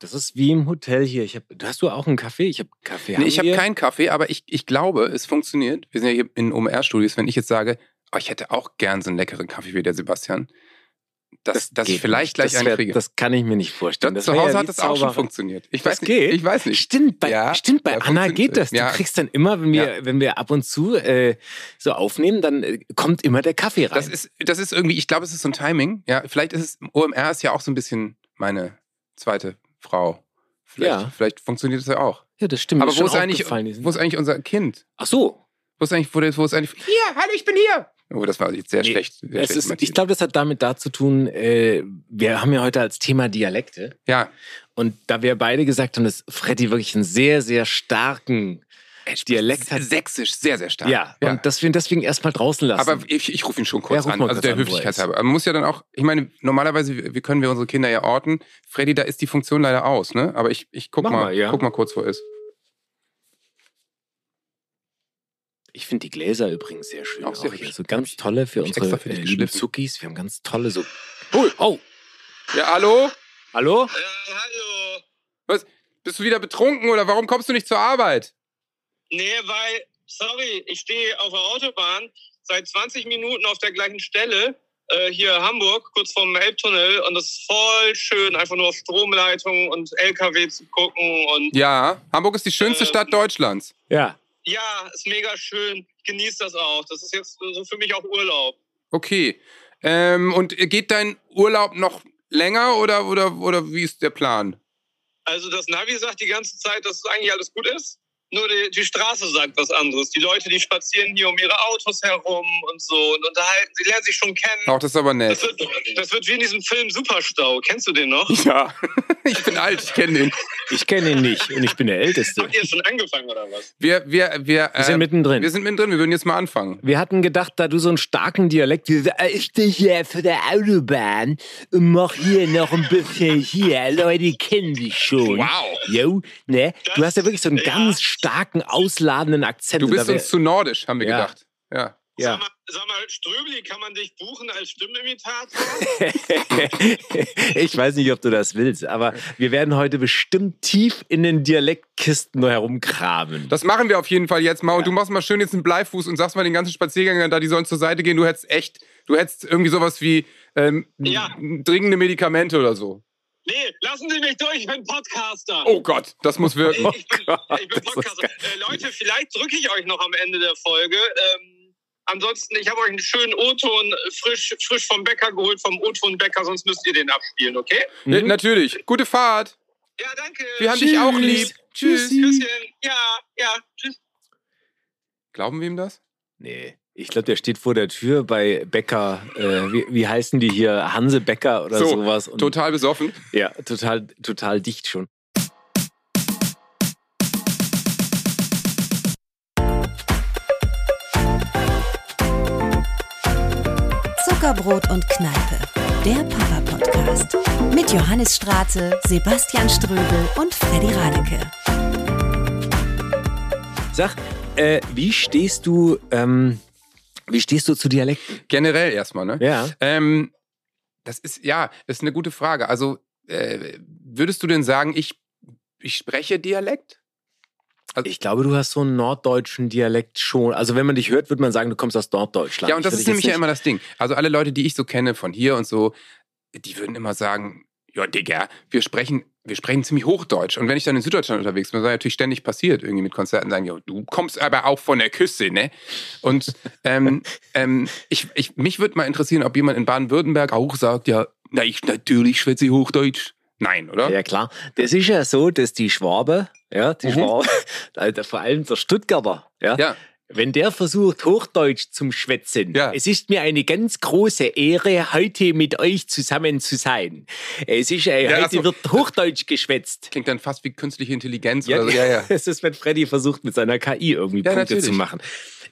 Das ist wie im Hotel hier. Ich hab, hast du auch einen Kaffee? Ich habe Kaffee. Nee, ich habe keinen Kaffee, aber ich, ich glaube, es funktioniert. Wir sind ja hier in OMR-Studios. Wenn ich jetzt sage, oh, ich hätte auch gern so einen leckeren Kaffee wie der Sebastian, dass, dass ich vielleicht nicht. gleich das einen wär- kriege. Das kann ich mir nicht vorstellen. Das, Das zu Hause ja hat das auch schon funktioniert. Ich Das weiß nicht. geht. Ich weiß nicht. Stimmt, bei, Ja, stimmt, bei Anna geht das. Du kriegst dann immer, wenn wir, wenn wir ab und zu äh, so aufnehmen, dann äh, kommt immer der Kaffee rein. Das ist, das ist irgendwie, ich glaube, es ist so ein Timing. Ja, vielleicht ist es, OMR ist ja auch so ein bisschen meine zweite Frau. Vielleicht, Ja. vielleicht funktioniert es ja auch. ja, das stimmt. Aber wo ist, eigentlich, wo ist eigentlich unser Kind? Ach so. Wo ist eigentlich, wo, wo ist eigentlich, hier, hallo, ich bin hier. Oh, das war jetzt sehr Nee, schlecht. Sehr schlecht ist, ich glaube, das hat damit da zu tun, äh, wir haben ja heute als Thema Dialekte. ja, Und da wir beide gesagt haben, dass Freddy wirklich einen sehr, sehr starken Dialekt hat. sächsisch, sehr, sehr stark. Ja, und dass wir ihn deswegen erstmal draußen lassen. Aber ich, ich rufe ihn schon kurz Ja, an, also der er Höflichkeit halber. Man muss ja dann auch, ich meine, normalerweise wir können wir unsere Kinder ja orten. Freddy, da ist die Funktion leider aus, ne? Aber ich, ich guck Mach mal, mal, ja. guck mal kurz, wo er ist. ich finde die Gläser übrigens sehr schön. Auch sehr hier. hübsch. So ganz tolle für unsere für äh. Zuckis. Wir haben ganz tolle so. Oh, oh. Ja, hallo? Hallo? Ja, hallo. Was? Bist du wieder betrunken oder warum kommst du nicht zur Arbeit? Nee, weil, sorry, ich stehe auf der Autobahn seit 20 Minuten auf der gleichen Stelle, äh, hier Hamburg, kurz vorm Elbtunnel. Und das ist voll schön, einfach nur auf Stromleitungen und LKW zu gucken. Und Ja, Hamburg ist die schönste Ähm. Stadt Deutschlands. Ja. ja, ist mega schön. Ich genieße das auch. Das ist jetzt so für mich auch Urlaub. Okay. Ähm, und geht dein Urlaub noch länger oder, oder, oder wie ist der Plan? Also das Navi sagt die ganze Zeit, dass eigentlich alles gut ist. Nur die, die Straße sagt was anderes. Die Leute, die spazieren hier um ihre Autos herum und so und unterhalten. Sie lernen sich schon kennen. Auch das ist aber nett. Das wird, das wird wie in diesem Film Superstau. Kennst du den noch? Ja, ich bin alt, ich kenne den. Ich kenne ihn nicht und ich bin der Älteste. Habt ihr schon angefangen oder was? Wir, wir, wir, Wir sind äh, mittendrin. wir sind mittendrin, wir würden jetzt mal anfangen. Wir hatten gedacht, da du so einen starken Dialekt, wie, äh, ich stehe hier für der Autobahn und mach hier noch ein bisschen hier. Leute kennen dich schon. Wow. Jo, ne? Du hast ja wirklich so einen Ja. ganz starken, ausladenden Akzent. Du bist uns zu nordisch, haben wir Ja. gedacht. Ja. Ja. Sag, mal, sag mal, Ströbli, kann man dich buchen als Stimmimitator? ich weiß nicht, ob du das willst, aber wir werden heute bestimmt tief in den Dialektkisten herumkramen. Das machen wir auf jeden Fall jetzt mal. Und du machst mal schön jetzt einen Bleifuß und sagst mal den ganzen Spaziergängern da, die sollen zur Seite gehen. Du hättest echt, du hättest irgendwie sowas wie ähm, Ja. dringende Medikamente oder so. Nee, lassen Sie mich durch, ich bin Podcaster. Oh Gott, das muss wirken. Ich, ich bin, ich bin Podcaster. Äh, Leute, vielleicht drücke ich euch noch am Ende der Folge. Ähm, ansonsten, ich habe euch einen schönen O-Ton frisch, frisch vom Bäcker geholt, vom O-Ton-Bäcker, sonst müsst ihr den abspielen, okay? Ja, Mhm. natürlich. Gute Fahrt. Ja, danke. Wir haben dich auch lieb. Tschüss. Küsschen. Ja, ja, tschüss. Glauben wir ihm das? Nee. Ich glaube, der steht vor der Tür bei Bäcker, äh, wie, wie heißen die hier? Hanse Bäcker oder So, sowas. Und, Total besoffen. Ja, total, total dicht schon. Zuckerbrot und Kneipe, der Papa-Podcast. Mit Johannes Straße, Sebastian Ströbel und Freddy Radeke. Sag, äh, wie stehst du, ähm, wie stehst du zu Dialekten? Generell erstmal, ne? Ja. Ähm, das ist, ja, ist eine gute Frage. Also, äh, würdest du denn sagen, ich, ich spreche Dialekt? Ich glaube, du hast so einen norddeutschen Dialekt schon. Also wenn man dich hört, würde man sagen, du kommst aus Norddeutschland. Ja, und das ist nämlich ja immer das Ding. Also alle Leute, die ich so kenne von hier und so, die würden immer sagen, ja, Digga, wir sprechen, wir sprechen ziemlich Hochdeutsch. Und wenn ich dann in Süddeutschland unterwegs bin, was natürlich ständig passiert, irgendwie mit Konzerten, sagen, du kommst aber auch von der Küste, ne? Und ähm, ähm, ich, ich, mich würde mal interessieren, ob jemand in Baden-Württemberg auch sagt, ja, na, ich natürlich schwätze ich Hochdeutsch. Nein, oder? Ja, klar. Das ist ja so, dass die Schwabe, ja, die Mhm. Schwabe, also vor allem der Stuttgarter, ja, Ja. Wenn der versucht, Hochdeutsch zum Schwätzen, Ja. es ist mir eine ganz große Ehre, heute mit euch zusammen zu sein. Es ist, äh, Ja, heute so. wird Hochdeutsch geschwätzt. Klingt dann fast wie künstliche Intelligenz Ja, oder so. Ja, ja. Es ist, wenn Freddy versucht, mit seiner KI irgendwie Punkte natürlich. zu machen.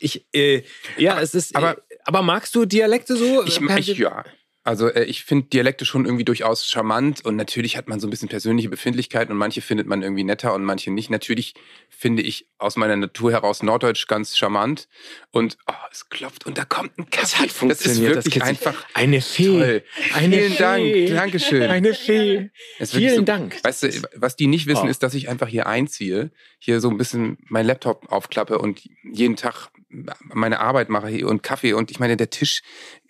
Ich, äh, ja, es ist, aber- äh, aber magst du Dialekte so? Ich, Äh, ich, ja. Also äh, ich finde Dialekte schon irgendwie durchaus charmant und natürlich hat man so ein bisschen persönliche Befindlichkeiten und manche findet man irgendwie netter und manche nicht. Natürlich finde ich aus meiner Natur heraus Norddeutsch ganz charmant und oh, es klopft und da kommt ein Kaffee. Das hat Das ist funktioniert. wirklich sich- einfach Eine Fee. toll. Eine Vielen Dank. Fee. Dankeschön. Eine Fee. Vielen so, Dank. Weißt du, was die nicht wissen, Oh. ist, dass ich einfach hier einziehe, hier so ein bisschen mein Laptop aufklappe und jeden Tag meine Arbeit mache hier und Kaffee und ich meine, der Tisch,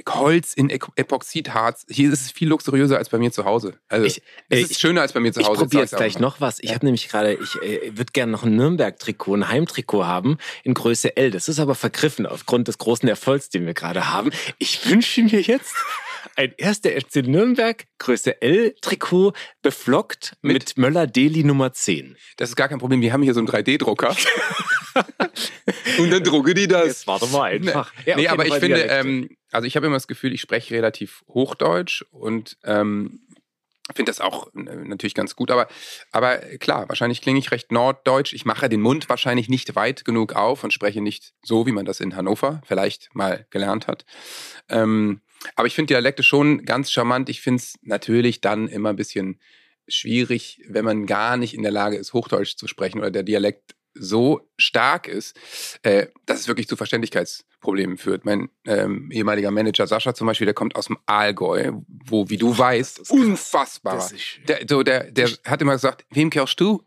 Holz in Ep- Epoxidharz, hier ist es viel luxuriöser als bei mir zu Hause. Also Ich- es äh, ist schöner als bei mir zu Ich Hause. probiere jetzt gleich noch was. Ich habe nämlich gerade, ich äh, würde gerne noch ein Nürnberg-Trikot, ein Heimtrikot haben in Größe L. Das ist aber vergriffen aufgrund des großen Erfolgs, den wir gerade haben. Ich wünsche mir jetzt ein erster FC Nürnberg Größe L Trikot beflockt mit, Mit- Möller Deli Nummer 10. Das ist gar kein Problem. Wir haben hier so einen 3D-Drucker. und dann drucke die das. Jetzt warte mal einfach. Nee, Ja, okay, aber ich finde, ähm, also ich habe immer das Gefühl, ich spreche relativ Hochdeutsch und ähm, finde das auch äh, natürlich ganz gut. Aber, aber klar, wahrscheinlich klinge ich recht norddeutsch. Ich mache den Mund wahrscheinlich nicht weit genug auf und spreche nicht so, wie man das in Hannover vielleicht mal gelernt hat. Ähm, aber ich finde Dialekte schon ganz charmant. Ich finde es natürlich dann immer ein bisschen schwierig, wenn man gar nicht in der Lage ist, Hochdeutsch zu sprechen oder der Dialekt so stark ist, äh, dass es wirklich zu Verständlichkeitsproblemen führt. Mein ähm, ehemaliger Manager Sascha zum Beispiel, der kommt aus dem Allgäu, wo, wie du weißt, unfassbarer. Das ist- Der, so, der, der hat immer gesagt, wem gehörst du?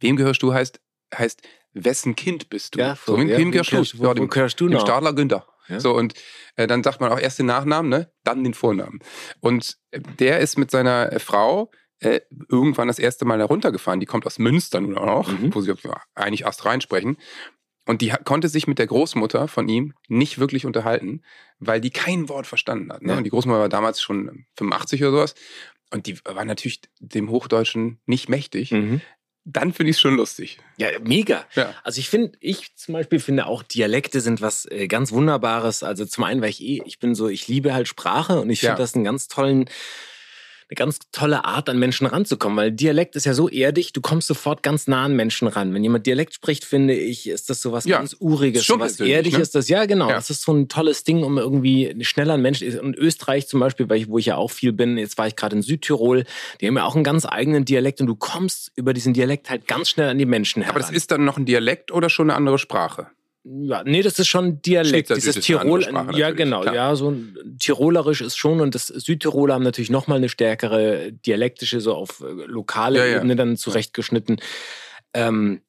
Wem gehörst du heißt, heißt, wessen Kind bist du? Ja, so, wem, ja, wem gehörst du? wo- wo dem, gehörst du dem noch? Stadler Günther. Ja. So, und äh, dann sagt man auch erst den Nachnamen, ne? dann den Vornamen. Und äh, der ist mit seiner Frau äh, irgendwann das erste Mal heruntergefahren. Die kommt aus Münster nun auch, Mhm. wo sie ja, eigentlich erst reinsprechen. Und die konnte sich mit der Großmutter von ihm nicht wirklich unterhalten, weil die kein Wort verstanden hat. Ne? Ja. Und die Großmutter war damals schon 85 oder sowas. Und die war natürlich dem Hochdeutschen nicht mächtig. Mhm. Dann finde ich es schon lustig. Ja, mega. Ja. Also ich finde, ich zum Beispiel finde auch Dialekte sind was äh, ganz Wunderbares. Also zum einen, weil ich eh, ich bin so, ich liebe halt Sprache und ich finde Ja. das einen ganz tollen, eine ganz tolle Art, an Menschen ranzukommen, weil Dialekt ist ja so erdig, du kommst sofort ganz nah an Menschen ran. Wenn jemand Dialekt spricht, finde ich, ist das so was Ja. ganz Uriges, Ist was Erdiges. ne? Das, ja, genau. Ja. Das ist so ein tolles Ding, um irgendwie schneller an Menschen. Und Österreich zum Beispiel, wo ich ja auch viel bin, jetzt war ich gerade in Südtirol, die haben ja auch einen ganz eigenen Dialekt und du kommst über diesen Dialekt halt ganz schnell an die Menschen heran. Aber das ist dann noch ein Dialekt oder schon eine andere Sprache? Ja, nee, das ist schon Dialekt. Dieses Tirol, ja genau, klar. ja, so ein Tirolerisch ist schon und das Südtiroler haben natürlich nochmal eine stärkere dialektische, so auf äh, lokale Ja, ja. Ebene dann zurechtgeschnitten. Ähm,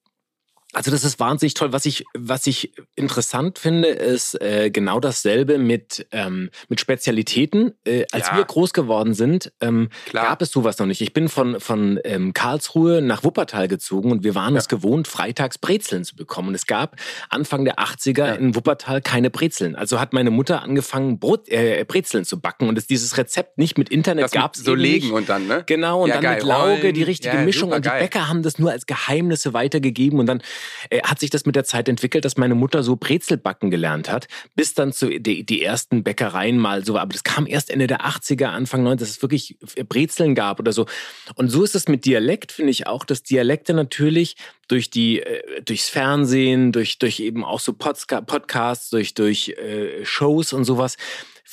also das ist wahnsinnig toll. Was ich, was ich interessant finde, ist äh, genau dasselbe mit, ähm, mit Spezialitäten. Äh, als Ja. wir groß geworden sind, ähm, gab es sowas noch nicht. Ich bin von, von ähm, Karlsruhe nach Wuppertal gezogen und wir waren es gewohnt, freitags Brezeln zu bekommen. Und es gab Anfang der 80er Ja. in Wuppertal keine Brezeln. Also hat meine Mutter angefangen, Brot, äh, Brezeln zu backen. Und es, dieses Rezept nicht mit Internet gab es so legen nicht. und dann, ne? Genau, und Ja, dann geil. mit Lauge die richtige Ja, Mischung. Und die geil. Bäcker haben das nur als Geheimnisse weitergegeben. Und dann äh, hat sich das mit der Zeit entwickelt, dass meine Mutter so Brezelbacken gelernt hat, bis dann zu die, die ersten Bäckereien mal so. Aber das kam erst Ende der 80er, Anfang 90, dass es wirklich Brezeln gab oder so. Und so ist es mit Dialekt, finde ich auch, dass Dialekte natürlich durch die, äh, durchs Fernsehen, durch, durch eben auch so Podca Podcasts, durch, durch äh, Shows und sowas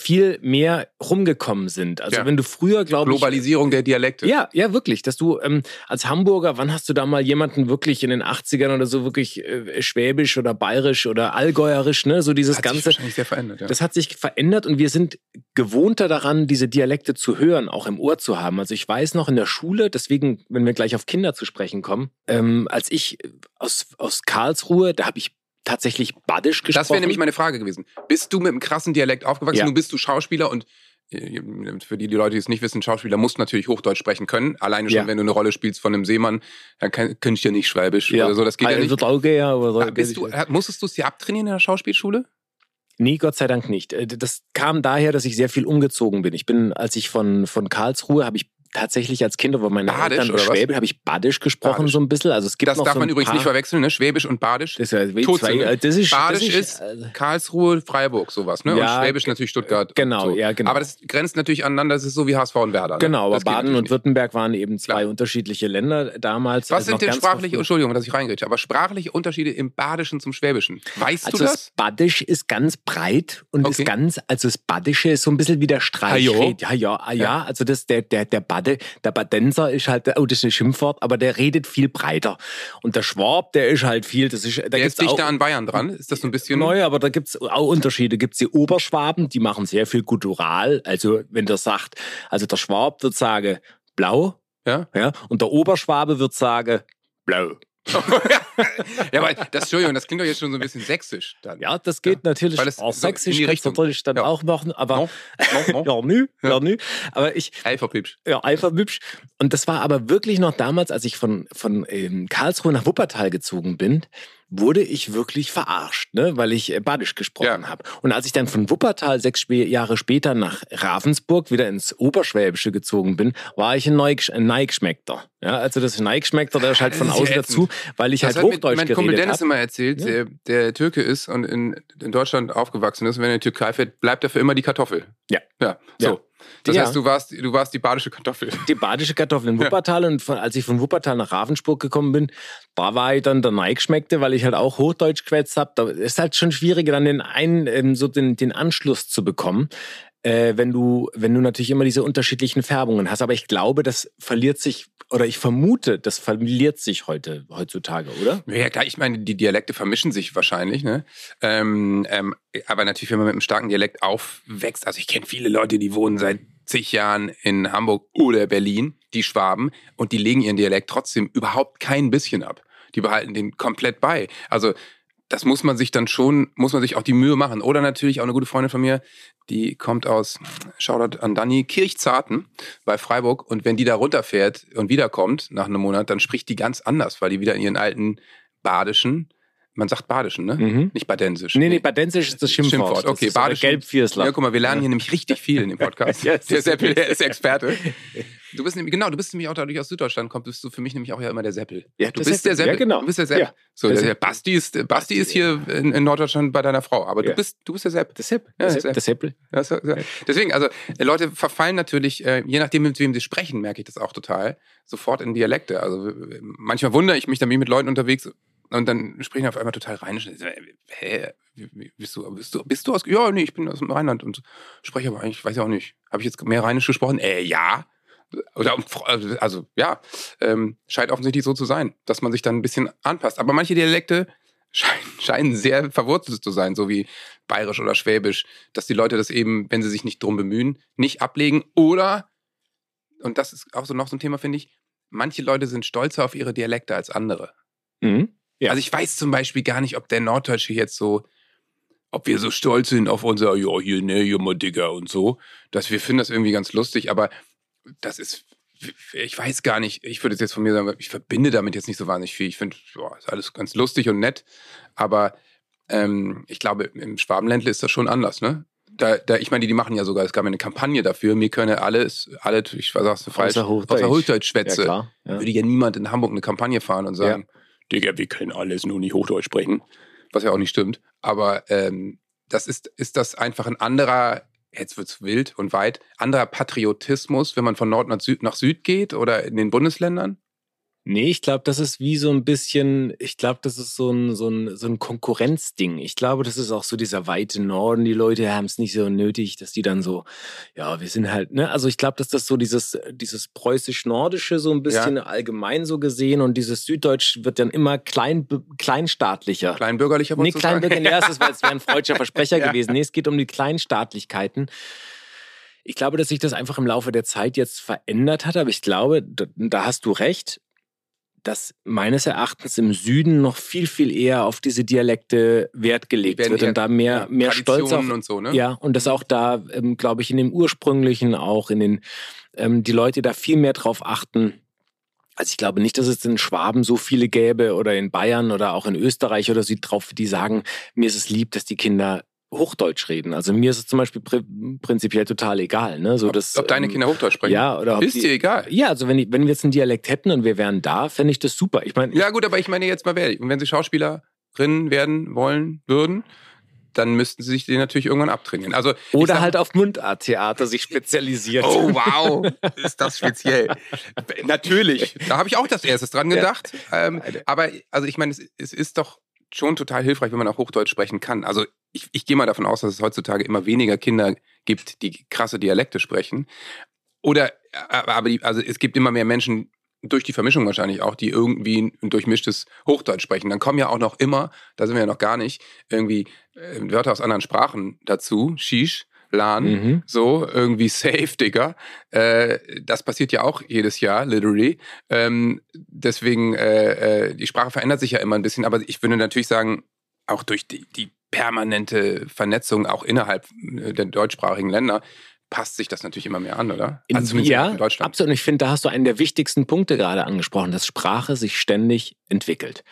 viel mehr rumgekommen sind. Also Ja. wenn du früher, glaube ich, Globalisierung der Dialekte. ja, ja, wirklich. Dass du ähm, als Hamburger, wann hast du da mal jemanden wirklich in den 80ern oder so wirklich äh, schwäbisch oder bayerisch oder allgäuerisch, ne? So dieses hat sich Ganze. wahrscheinlich sehr verändert. Ja. Das hat sich verändert und wir sind gewohnter daran, diese Dialekte zu hören, auch im Ohr zu haben. Also ich weiß noch in der Schule, deswegen, wenn wir gleich auf Kinder zu sprechen kommen, ähm, als ich aus, aus Karlsruhe, da habe ich tatsächlich Badisch gesprochen. Das wäre nämlich meine Frage gewesen. Bist du mit einem krassen Dialekt aufgewachsen? Ja. Du bist du Schauspieler und äh, für die, die Leute, die es nicht wissen, Schauspieler muss natürlich Hochdeutsch sprechen können. Alleine schon, Ja. wenn du eine Rolle spielst von einem Seemann, dann kann, kann ich ja nicht Schwäbisch oder so. Das geht ja Also nicht. Wird auch gehen, aber so- Ah, Bist du, äh, musstest du es dir abtrainieren in der Schauspielschule? Nee, Gott sei Dank nicht. Äh, Das kam daher, dass ich sehr viel umgezogen bin. Ich bin, als ich von, von Karlsruhe, habe ich tatsächlich als Kind, aber meine Badisch, Eltern oder? Schwäbisch, habe ich Badisch gesprochen Badisch. so ein bisschen. Also es gibt Das noch darf so man übrigens nicht verwechseln, ne? Schwäbisch und Badisch. Das ist zwei, das ist, Badisch das ist also, Karlsruhe, Freiburg, sowas, ne? Ja, und Schwäbisch natürlich Stuttgart. genau, so. ja, genau. Aber das grenzt natürlich aneinander, das ist so wie HSV und Werder. Ne? Genau, aber Das Baden und. Württemberg waren eben zwei Klar. unterschiedliche Länder damals. Was also sind denn sprachliche. Entschuldigung, dass ich reingrätsche, aber sprachliche Unterschiede im Badischen zum Schwäbischen? Weißt Also du das das? Badisch ist ganz breit und Okay. ist ganz, also das Badische ist so ein bisschen wie der Streichred. Ja, ja, ah, ja, Ja. also das, der, der, der Bade, der Badenser ist halt, oh, das ist ein Schimpfwort, aber der redet viel breiter. Und der Schwab, der ist halt viel, das ist, da Der ist dichter auch, an Bayern dran. Ist das so ein bisschen. Neu, aber da gibt's auch Unterschiede. Gibt's die Oberschwaben, die machen sehr viel guttural. Also wenn der sagt, also der Schwab wird sagen blau, Ja? ja, und der Oberschwabe wird sagen blau. Ja, aber das, Entschuldigung, das klingt doch jetzt schon so ein bisschen sächsisch dann. Ja, das geht natürlich. Weil das auch so sächsisch kannst du natürlich dann Ja. auch machen, aber No, no, no. ja, nü, ja. Ja. nü. Aber ich, Alpha-Pipsch. ja, einfach hübsch. Und das war aber wirklich noch damals, als ich von, von ähm, Karlsruhe nach Wuppertal gezogen bin, wurde ich wirklich verarscht, ne? weil ich äh, Badisch gesprochen Ja. habe. Und als ich dann von Wuppertal sechs Jahre später nach Ravensburg wieder ins Oberschwäbische gezogen bin, war ich ein, Neig ein Neigeschmeckter. Ja, also das Neigeschmeckter, der ist halt von außen dazu, weil ich Das halt hat mir Hochdeutsch mein Kumpel geredet Dennis habe. immer erzählt, Ja. der, der Türke ist und in, in Deutschland aufgewachsen ist. Und wenn er in die Türkei fährt, bleibt er für immer die Kartoffel. Ja. Ja, so. Ja. Das Ja. heißt, du warst, du warst die badische Kartoffel. die badische Kartoffel in Wuppertal und von, als ich von Wuppertal nach Ravensburg gekommen bin, da war ich dann der Neigeschmeckte, weil ich halt auch Hochdeutsch gewetzt habe. Da ist halt schon schwieriger, dann den einen, ähm, so den, den Anschluss zu bekommen, äh, wenn du, wenn du natürlich immer diese unterschiedlichen Färbungen hast. Aber ich glaube, das verliert sich, oder ich vermute, das verliert sich heute, heutzutage, oder? Ja, klar, ich meine, die Dialekte vermischen sich wahrscheinlich, ne? Ähm, ähm, aber natürlich, wenn man mit einem starken Dialekt aufwächst, also ich kenne viele Leute, die wohnen seit zig Jahren in Hamburg oder Berlin, die Schwaben, und die legen ihren Dialekt trotzdem überhaupt kein bisschen ab. Die behalten den komplett bei. Also das muss man sich dann schon, muss man sich auch die Mühe machen. Oder natürlich auch eine gute Freundin von mir, die kommt aus, Shoutout an Dani, Kirchzarten bei Freiburg. Und wenn die da runterfährt und wiederkommt nach einem Monat, dann spricht die ganz anders, weil die wieder in ihren alten badischen, man sagt badischen, ne? Mhm. Nicht badensisch. Nee, nee, Badensisch ist das Schimpfwort. Schimpfwort, okay, das Badischen. Gelbviersler. Ja, guck mal, wir lernen hier nämlich richtig viel in dem Podcast. Ja, es der ist Seppel, der ist Experte. Du bist nämlich, genau, du bist nämlich auch dadurch aus Süddeutschland kommst, bist du für mich nämlich auch ja immer der Seppel. Ja, Du der bist der Seppel. Seppel. Ja, genau. Du bist der Seppel. Ja. So, Der der, Seppel. Basti ist, Basti ist hier in, in Norddeutschland bei deiner Frau, aber Ja. du bist, du bist der Sepp. Das Sepp. Ja. Das Seppel. So. Deswegen, also Leute verfallen natürlich, äh, je nachdem, mit wem sie sprechen, merke ich das auch total, sofort in Dialekte. Also manchmal wundere ich mich, dann ich mit Leuten unterwegs und dann sprechen auf einmal total rheinisch. Hä? Bist du, bist, du, bist du aus? Ja, nee, ich bin aus dem Rheinland und spreche aber eigentlich, weiß ich auch nicht. Habe ich jetzt mehr rheinisch gesprochen? Äh, ja. Oder also ja, ähm, scheint offensichtlich so zu sein, dass man sich dann ein bisschen anpasst. Aber manche Dialekte scheinen, scheinen sehr verwurzelt zu sein, so wie Bayerisch oder Schwäbisch, dass die Leute das eben, wenn sie sich nicht drum bemühen, nicht ablegen. Oder, und das ist auch so noch so ein Thema, finde ich, manche Leute sind stolzer auf ihre Dialekte als andere. Mhm. Ja. Also ich weiß zum Beispiel gar nicht, ob der Norddeutsche jetzt so, ob wir so stolz sind auf unser, ja, hier, ne, hier mal Digger und so, dass wir finden das irgendwie ganz lustig, aber das ist, ich weiß gar nicht, ich würde es jetzt von mir sagen, ich verbinde damit jetzt nicht so wahnsinnig viel. Ich finde, ja, ist alles ganz lustig und nett, aber ähm, ich glaube, im Schwabenländle ist das schon anders, ne? Da, da, ich meine, die machen ja sogar, es gab ja eine Kampagne dafür, mir könne alles, alle, ich sag's du falsch, Außer Hochdeutsch. außer Hochdeutsch schwätze. Ja, klar. Ja. Würde ja niemand in Hamburg eine Kampagne fahren und sagen, Digga, wir können alles nur nicht Hochdeutsch sprechen. Was ja auch nicht stimmt. Aber ähm, das ist, ist das einfach ein anderer, jetzt wird's wild und weit, anderer Patriotismus, wenn man von Nord nach Süd, nach Süd geht oder in den Bundesländern? Nee, ich glaube, das ist wie so ein bisschen, ich glaube, das ist so ein, so, ein, so ein Konkurrenzding. Ich glaube, das ist auch so dieser weite Norden. Die Leute haben es nicht so nötig, dass die dann so, ja, wir sind halt, ne? Also ich glaube, dass das so dieses, dieses preußisch-nordische so ein bisschen allgemein so gesehen und dieses Süddeutsch wird dann immer klein, kleinstaatlicher. Kleinbürgerlicher Nee, wolltest du sagen? Kleinbürger, nee, das ist, weil es wäre ein freudscher Versprecher Ja. gewesen. Nee, es geht um die Kleinstaatlichkeiten. Ich glaube, dass sich das einfach im Laufe der Zeit jetzt verändert hat, aber ich glaube, da, da hast du recht, dass meines Erachtens im Süden noch viel, viel eher auf diese Dialekte Wert gelegt wird und da mehr, mehr Stolz auf, und so, ne? ja, und das auch da, ähm, glaube ich, in dem ursprünglichen auch, in den, ähm, die Leute da viel mehr drauf achten. Also ich glaube nicht, dass es in Schwaben so viele gäbe oder in Bayern oder auch in Österreich oder so drauf, die sagen, mir ist es lieb, dass die Kinder Hochdeutsch reden. Also mir ist es zum Beispiel pr prinzipiell total egal. Ne? So, ob, dass, ob deine ähm, Kinder Hochdeutsch sprechen? Ja, oder Ist die- dir egal? Ja, also wenn, ich, wenn wir jetzt einen Dialekt hätten und wir wären da, fände ich das super. Ich meine, Ja, gut, aber ich meine jetzt mal ehrlich. Und wenn sie Schauspielerinnen werden wollen würden, dann müssten sie sich den natürlich irgendwann abtrainieren. Also, oder sag- halt auf Mundarttheater sich spezialisiert. Oh, wow, ist das speziell. Natürlich, da habe ich auch das erstes dran gedacht. Ähm, aber also ich meine, es, es ist doch schon total hilfreich, wenn man auch Hochdeutsch sprechen kann. Also ich, ich gehe mal davon aus, dass es heutzutage immer weniger Kinder gibt, die krasse Dialekte sprechen. Oder, äh, aber die, also es gibt immer mehr Menschen, durch die Vermischung wahrscheinlich auch, die irgendwie ein durchmischtes Hochdeutsch sprechen. Dann kommen ja auch noch immer, da sind wir ja noch gar nicht, irgendwie äh, Wörter aus anderen Sprachen dazu. Shish, Lan, Mhm. so, irgendwie safe, Digga. Äh, das passiert ja auch jedes Jahr, literally. Ähm, deswegen, äh, äh, die Sprache verändert sich ja immer ein bisschen, aber ich würde natürlich sagen, auch durch die, die permanente Vernetzung auch innerhalb äh, der deutschsprachigen Länder passt sich das natürlich immer mehr an, oder? In, Also zumindest ja, in Deutschland. absolut. Und ich finde, da hast du einen der wichtigsten Punkte gerade angesprochen, dass Sprache sich ständig entwickelt.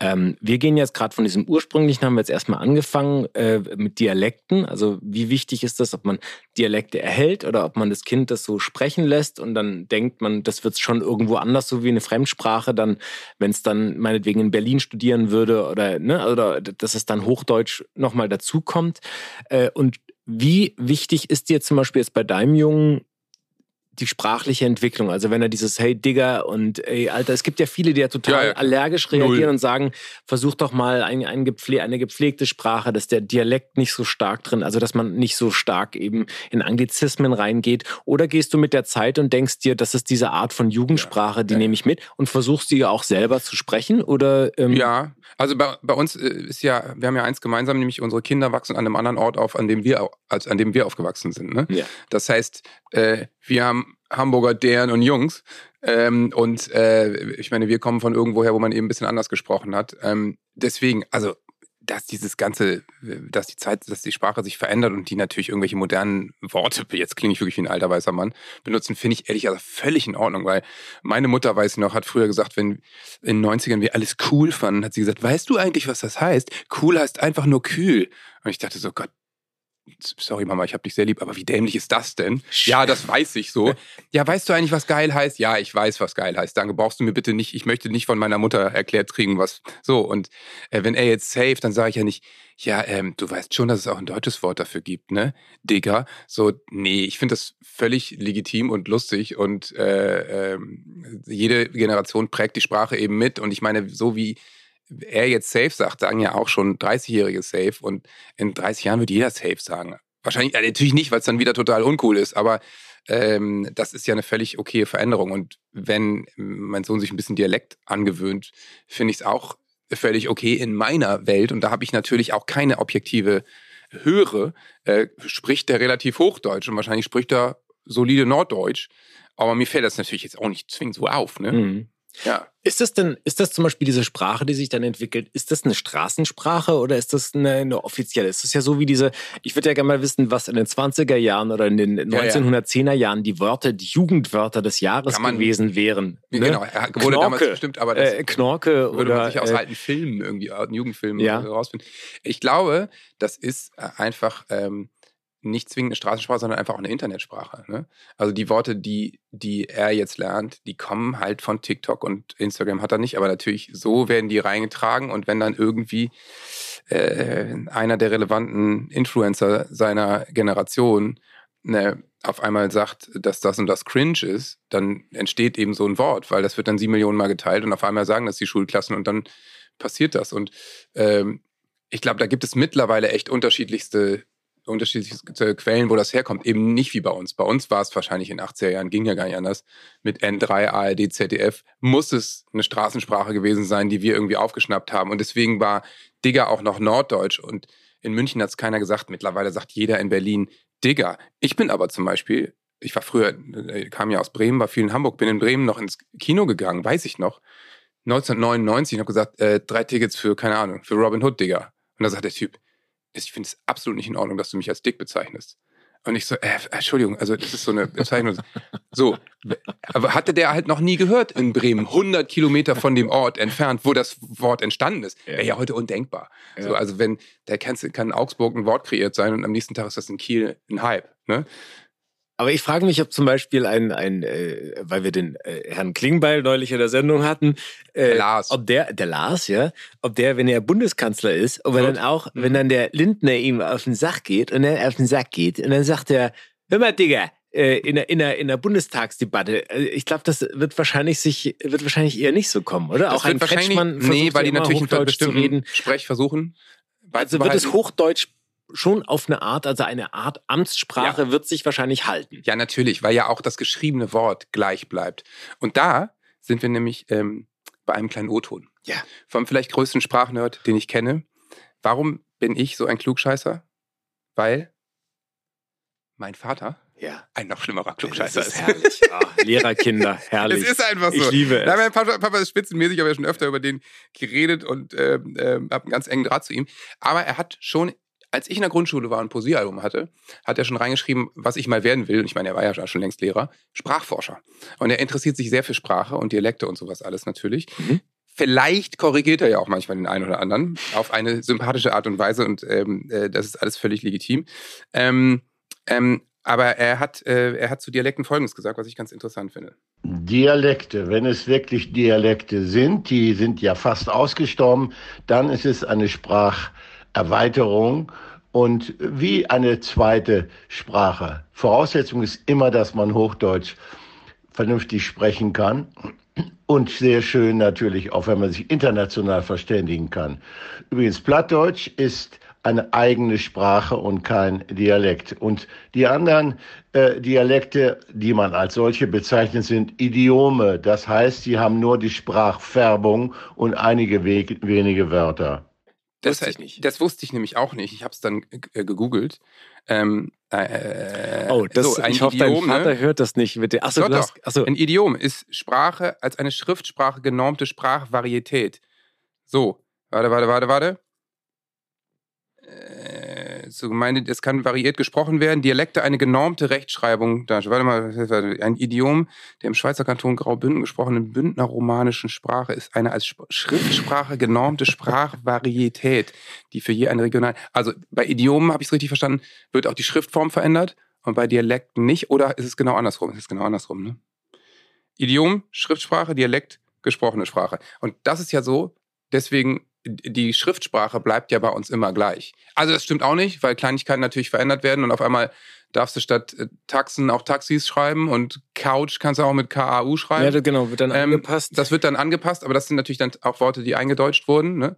Ähm, wir gehen jetzt gerade von diesem ursprünglichen, haben wir jetzt erstmal angefangen äh, mit Dialekten. Also wie wichtig ist das, ob man Dialekte erhält oder ob man das Kind das so sprechen lässt und dann denkt man, das wird schon irgendwo anders, so wie eine Fremdsprache, dann, wenn es dann meinetwegen in Berlin studieren würde oder, ne, oder dass es dann Hochdeutsch nochmal dazukommt. Äh, und wie wichtig ist dir zum Beispiel jetzt bei deinem Jungen die sprachliche Entwicklung? Also wenn er dieses Hey Digger und Ey Alter, es gibt ja viele, die ja total Ja, ja. allergisch reagieren Null. und sagen, versuch doch mal ein, ein gepfle eine gepflegte Sprache, dass der Dialekt nicht so stark drin, also dass man nicht so stark eben in Anglizismen reingeht. Oder gehst du mit der Zeit und denkst dir, das ist diese Art von Jugendsprache, die Ja, ja. nehme ich mit und versuchst sie auch selber zu sprechen? Oder ähm, Ja, also bei, bei uns äh, ist ja, wir haben ja eins gemeinsam, nämlich unsere Kinder wachsen an einem anderen Ort auf, an dem wir, als an dem wir aufgewachsen sind. Ne? Ja. Das heißt, äh, wir haben Hamburger Deren und Jungs. Ähm, und äh, ich meine, wir kommen von irgendwoher, wo man eben ein bisschen anders gesprochen hat. Ähm, deswegen, also dass dieses ganze, dass die Zeit, dass die Sprache sich verändert und die natürlich irgendwelche modernen Worte, jetzt klinge ich wirklich wie ein alter weißer Mann, benutzen, finde ich ehrlich gesagt völlig in Ordnung, weil meine Mutter, weiß ich noch, hat früher gesagt, wenn in den 90ern wir alles cool fanden, hat sie gesagt, weißt du eigentlich, was das heißt? Cool heißt einfach nur kühl. Und ich dachte so, Gott, sorry Mama, ich hab dich sehr lieb, aber wie dämlich ist das denn? Ja, das weiß ich so. Ja, weißt du eigentlich, was geil heißt? Ja, ich weiß, was geil heißt. Danke, brauchst du mir bitte nicht, ich möchte nicht von meiner Mutter erklärt kriegen, was so. Und äh, wenn er jetzt safe, dann sage ich ja nicht, ja, ähm, du weißt schon, dass es auch ein deutsches Wort dafür gibt, ne? Digga. So, nee, ich finde das völlig legitim und lustig und äh, ähm, jede Generation prägt die Sprache eben mit. Und ich meine, so wie er jetzt safe sagt, sagen ja auch schon 30-Jährige safe und in 30 Jahren wird jeder safe sagen. Wahrscheinlich, äh, natürlich nicht, weil es dann wieder total uncool ist, aber ähm, das ist ja eine völlig okaye Veränderung. Und wenn mein Sohn sich ein bisschen Dialekt angewöhnt, finde ich es auch völlig okay in meiner Welt. Und da habe ich natürlich auch keine objektive Höre, äh, spricht der relativ Hochdeutsch und wahrscheinlich spricht er solide Norddeutsch. Aber mir fällt das natürlich jetzt auch nicht zwingend so auf, ne? Mhm. Ja. Ist das denn, ist das zum Beispiel diese Sprache, die sich dann entwickelt, ist das eine Straßensprache oder ist das eine, eine offizielle? Es ist ja so wie diese, ich würde ja gerne mal wissen, was in den 20er Jahren oder in den Ja, ja. 1910er Jahren die Wörter, die Jugendwörter des Jahres man- gewesen wären. ne? Genau, er wurde damals Knorke, bestimmt, aber das äh, Knorke würde man sich aus äh, alten Filmen irgendwie, alten Jugendfilmen Ja. rausfinden. Ich glaube, das ist äh, einfach ähm, nicht zwingend eine Straßensprache, sondern einfach auch eine Internetsprache. Ne? Also die Worte, die, die er jetzt lernt, die kommen halt von TikTok und Instagram hat er nicht, aber natürlich so werden die reingetragen und wenn dann irgendwie äh, einer der relevanten Influencer seiner Generation ne, auf einmal sagt, dass das und das cringe ist, dann entsteht eben so ein Wort, weil das wird dann sieben Millionen Mal geteilt und auf einmal sagen das die Schulklassen und dann passiert das. Und ähm, ich glaube, da gibt es mittlerweile echt unterschiedlichste, unterschiedlichste Quellen, wo das herkommt. Eben nicht wie bei uns. Bei uns war es wahrscheinlich in den 80er Jahren, ging ja gar nicht anders. Mit N3, ARD, ZDF muss es eine Straßensprache gewesen sein, die wir irgendwie aufgeschnappt haben. Und deswegen war Digger auch noch Norddeutsch. Und in München hat es keiner gesagt. Mittlerweile sagt jeder in Berlin Digger. Ich bin aber zum Beispiel, ich war früher, äh, kam ja aus Bremen, war viel in Hamburg, bin in Bremen noch ins Kino gegangen, weiß ich noch. 1999 und habe gesagt, äh, drei Tickets für, keine Ahnung, für Robin Hood, Digger. Und da sagt der Typ, ich finde es absolut nicht in Ordnung, dass du mich als dick bezeichnest. Und ich so, äh, Entschuldigung, also das ist so eine Bezeichnung. So, aber hatte der halt noch nie gehört in Bremen, 100 Kilometer von dem Ort entfernt, wo das Wort entstanden ist. Wäre ja heute undenkbar. Ja. So, also wenn, der kann, kann in Augsburg ein Wort kreiert sein und am nächsten Tag ist das in Kiel ein Hype. Ne? Aber ich frage mich, ob zum Beispiel ein, ein äh, weil wir den äh, Herrn Klingbeil neulich in der Sendung hatten, äh, Der Lars. ob der, der Lars, ja, ob der, wenn er Bundeskanzler ist, ob er dann auch, Mhm. wenn dann der Lindner ihm auf den Sack geht und dann auf den Sack geht und dann sagt er, hör mal, Digga, äh, in der, in der, in der Bundestagsdebatte, äh, ich glaube, das wird wahrscheinlich sich, wird wahrscheinlich eher nicht so kommen, oder? Das auch ein Kretschmann nee, versucht weil ja die natürlich einen Hochdeutsch zu bestimmten reden. Sprech versuchen. Also wird es. Hochdeutsch schon auf eine Art, also eine Art Amtssprache wird sich wahrscheinlich halten. Ja, natürlich, weil ja auch das geschriebene Wort gleich bleibt. Und da sind wir nämlich ähm, bei einem kleinen O-Ton. Ja. Vom vielleicht größten Sprachnerd, den ich kenne. Warum bin ich so ein Klugscheißer? Weil mein Vater Ja. ein noch schlimmerer Das Klugscheißer ist ist. herrlich. Ah, Lehrerkinder, herrlich. Es ist einfach so. Ich liebe Ja, es. mein Papa, Papa ist spitzenmäßig, ich habe ja schon öfter über den geredet und ähm, ähm, habe einen ganz engen Draht zu ihm. Aber er hat schon, als ich in der Grundschule war und ein Poesiealbum hatte, hat er schon reingeschrieben, was ich mal werden will. Und ich meine, er war ja schon längst Lehrer, Sprachforscher. Und er interessiert sich sehr für Sprache und Dialekte und sowas alles natürlich. Mhm. Vielleicht korrigiert er ja auch manchmal den einen oder anderen auf eine sympathische Art und Weise und ähm, äh, das ist alles völlig legitim. Ähm, ähm, aber er hat, äh, er hat zu Dialekten Folgendes gesagt, was ich ganz interessant finde. Dialekte, wenn es wirklich Dialekte sind, die sind ja fast ausgestorben, dann ist es eine Spracherweiterung und wie eine zweite Sprache. Voraussetzung ist immer, dass man Hochdeutsch vernünftig sprechen kann und sehr schön natürlich auch, wenn man sich international verständigen kann. Übrigens, Plattdeutsch ist eine eigene Sprache und kein Dialekt. Und die anderen äh, Dialekte, die man als solche bezeichnet, sind Idiome. Das heißt, sie haben nur die Sprachfärbung und einige we wenige Wörter. Das, Wusste ich nicht. das wusste ich nämlich auch nicht. Ich habe es dann äh, gegoogelt. Ähm, äh, Oh, das, so, ein ich hoffe, Idiom, dein Vater ne? hört das nicht. Bitte. Achso, Doch, hast, achso. Ein Idiom ist Sprache als eine Schriftsprache genormte Sprachvarietät. So, warte, warte, warte, warte. Äh, so gemeint, es kann variiert gesprochen werden. Dialekte eine genormte Rechtschreibung. Da, warte mal, ein Idiom der im Schweizer Kanton Graubünden gesprochenen bündnerromanischen Sprache ist eine als Sp- Schriftsprache genormte Sprachvarietät, die für je eine regional. Also bei Idiomen habe ich es richtig verstanden, wird auch die Schriftform verändert und bei Dialekten nicht. Oder ist es genau andersrum? Es ist genau andersrum, ne? Idiom, Schriftsprache, Dialekt, gesprochene Sprache. Und das ist ja so, deswegen, die Schriftsprache bleibt ja bei uns immer gleich. Also das stimmt auch nicht, weil Kleinigkeiten natürlich verändert werden und auf einmal darfst du statt äh, Taxen auch Taxis schreiben und Couch kannst du auch mit KAU schreiben. ja, genau, wird dann Ähm, angepasst. Das wird dann angepasst, aber das sind natürlich dann auch Worte, die eingedeutscht wurden. Ne?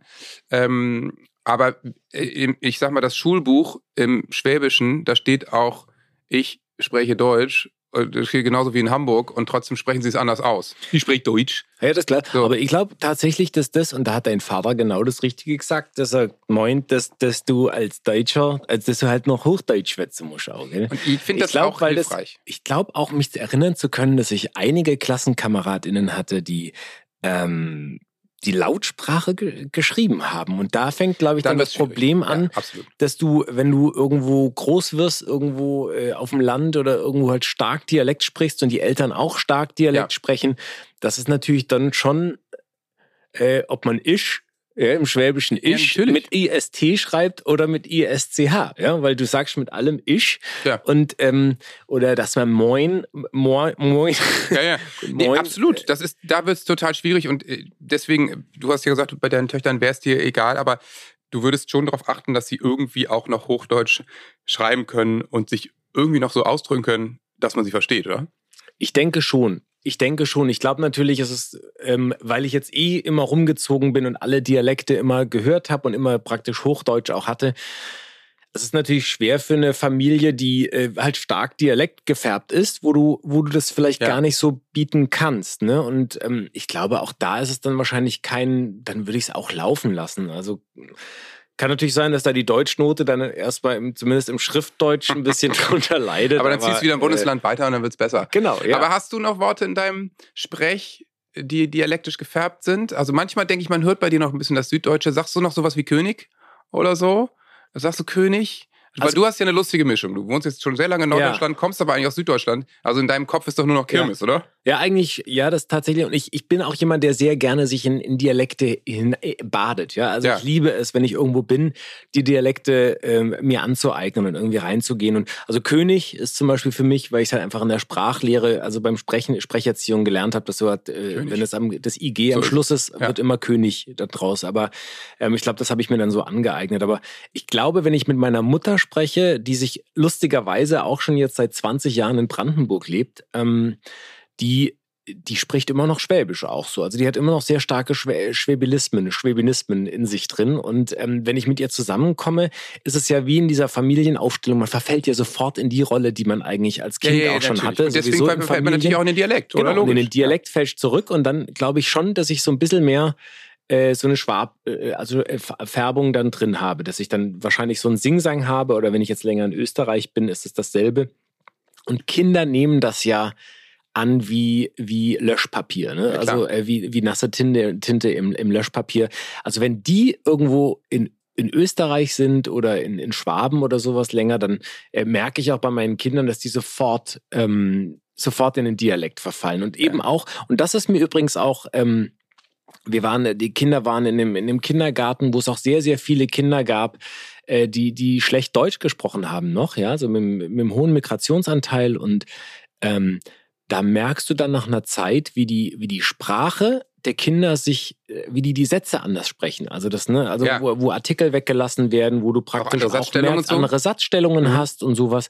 Ähm, aber äh, ich sag mal, das Schulbuch im Schwäbischen, da steht auch, ich spreche Deutsch. Das steht genauso wie in Hamburg und trotzdem sprechen sie es anders aus. Ich spreche Deutsch. Ja, das ist klar. So. Aber ich glaube tatsächlich, dass das, und da hat dein Vater genau das Richtige gesagt, dass er meint, dass, dass du als Deutscher, also dass du halt noch Hochdeutsch schwätzen musst auch. Gell? Und ich finde Ich das glaub, auch weil das- hilfreich. Ich glaube auch, mich erinnern zu können, dass ich einige KlassenkameradInnen hatte, die ähm, die Lautsprache ge geschrieben haben. Und da fängt, glaube ich, dann, das wird's schwierig. Problem an, Ja, dass du, wenn du irgendwo groß wirst, irgendwo äh, auf dem Land oder irgendwo halt stark Dialekt sprichst und die Eltern auch stark Dialekt Ja. sprechen, das ist natürlich dann schon, äh, ob man isch, ja, im Schwäbischen Ja, isch natürlich. mit IST schreibt oder mit ISCH, ja, weil du sagst mit allem isch Ja. und ähm, oder dass man moin, moin, moin, Ja, ja. Nee, moin absolut. Das ist, da wird es total schwierig und äh, deswegen, du hast ja gesagt, bei deinen Töchtern wäre es dir egal, aber du würdest schon darauf achten, dass sie irgendwie auch noch Hochdeutsch schreiben können und sich irgendwie noch so ausdrücken können, dass man sie versteht, oder? Ich denke schon. Ich denke schon. Ich glaube natürlich, ist es ähm, weil ich jetzt eh immer rumgezogen bin und alle Dialekte immer gehört habe und immer praktisch Hochdeutsch auch hatte. Es ist natürlich schwer für eine Familie, die äh, halt stark Dialekt gefärbt ist, wo du, wo du das vielleicht Ja. gar nicht so bieten kannst. Ne? Und ähm, ich glaube, auch da ist es dann wahrscheinlich kein, dann würde ich es auch laufen lassen. Also kann natürlich sein, dass da die Deutschnote dann erstmal im, zumindest im Schriftdeutsch ein bisschen drunter leidet. Aber dann ziehst du wieder ein äh, Bundesland weiter und dann wird's besser. Genau, ja. Aber hast du noch Worte in deinem Sprech, die dialektisch gefärbt sind? Also manchmal denke ich, man hört bei dir noch ein bisschen das Süddeutsche. Sagst du noch sowas wie König oder so? Sagst du König? Weil Also- du hast ja eine lustige Mischung. Du wohnst jetzt schon sehr lange in Ja. Norddeutschland, kommst aber eigentlich aus Süddeutschland. Also in deinem Kopf ist doch nur noch Kirmes, oder? Ja, eigentlich, ja, das tatsächlich. Und ich, ich bin auch jemand, der sehr gerne sich in, in Dialekte hin, äh, badet. Ja, also Ja. ich liebe es, wenn ich irgendwo bin, die Dialekte ähm, mir anzueignen und irgendwie reinzugehen. Und also König ist zum Beispiel für mich, weil ich es halt einfach in der Sprachlehre, also beim Sprechen, Sprecherziehung gelernt habe, dass du halt, äh, wenn das am das IG am So ist Schluss ist, Ja. wird immer König da draus. Aber ähm, ich glaube, das habe ich mir dann so angeeignet. Aber ich glaube, wenn ich mit meiner Mutter spreche, die sich lustigerweise auch schon jetzt seit 20 Jahren in Brandenburg lebt, ähm, die, die spricht immer noch Schwäbisch auch so. Also die hat immer noch sehr starke Schwä Schwäbilismen, Schwäbinismen in sich drin. Und ähm, wenn ich mit ihr zusammenkomme, ist es ja wie in dieser Familienaufstellung, man verfällt ja sofort in die Rolle, die man eigentlich als Kind auch schon natürlich. hatte. Und deswegen fällt fällt man natürlich auch in den Dialekt, oder? Genau, und in den Logisch. Dialekt fällt zurück und dann glaube ich schon, dass ich so ein bisschen mehr äh, so eine Schwab, äh, also äh, Färbung dann drin habe, dass ich dann wahrscheinlich so einen Singsang habe oder wenn ich jetzt länger in Österreich bin, ist es dasselbe. Und Kinder nehmen das ja an wie, wie Löschpapier, ne? Ja, also äh, wie, wie nasse Tinte, Tinte im, im Löschpapier. Also wenn die irgendwo in in Österreich sind oder in, in Schwaben oder sowas länger, dann äh, merke ich auch bei meinen Kindern, dass die sofort, ähm, sofort in den Dialekt verfallen. Und eben auch, und das ist mir übrigens auch, ähm, wir waren, die Kinder waren in dem, in dem Kindergarten, wo es auch sehr, sehr viele Kinder gab, äh, die, die schlecht Deutsch gesprochen haben noch, ja, so mit, mit einem hohen Migrationsanteil und ähm, da merkst du dann nach einer Zeit, wie die, wie die Sprache der Kinder sich, äh, wie die die Sätze anders sprechen. Also das, ne, also Ja. wo, wo Artikel weggelassen werden, wo du praktisch andere auch, Satzstellungen merkst, und so? andere Satzstellungen Mhm. hast und sowas,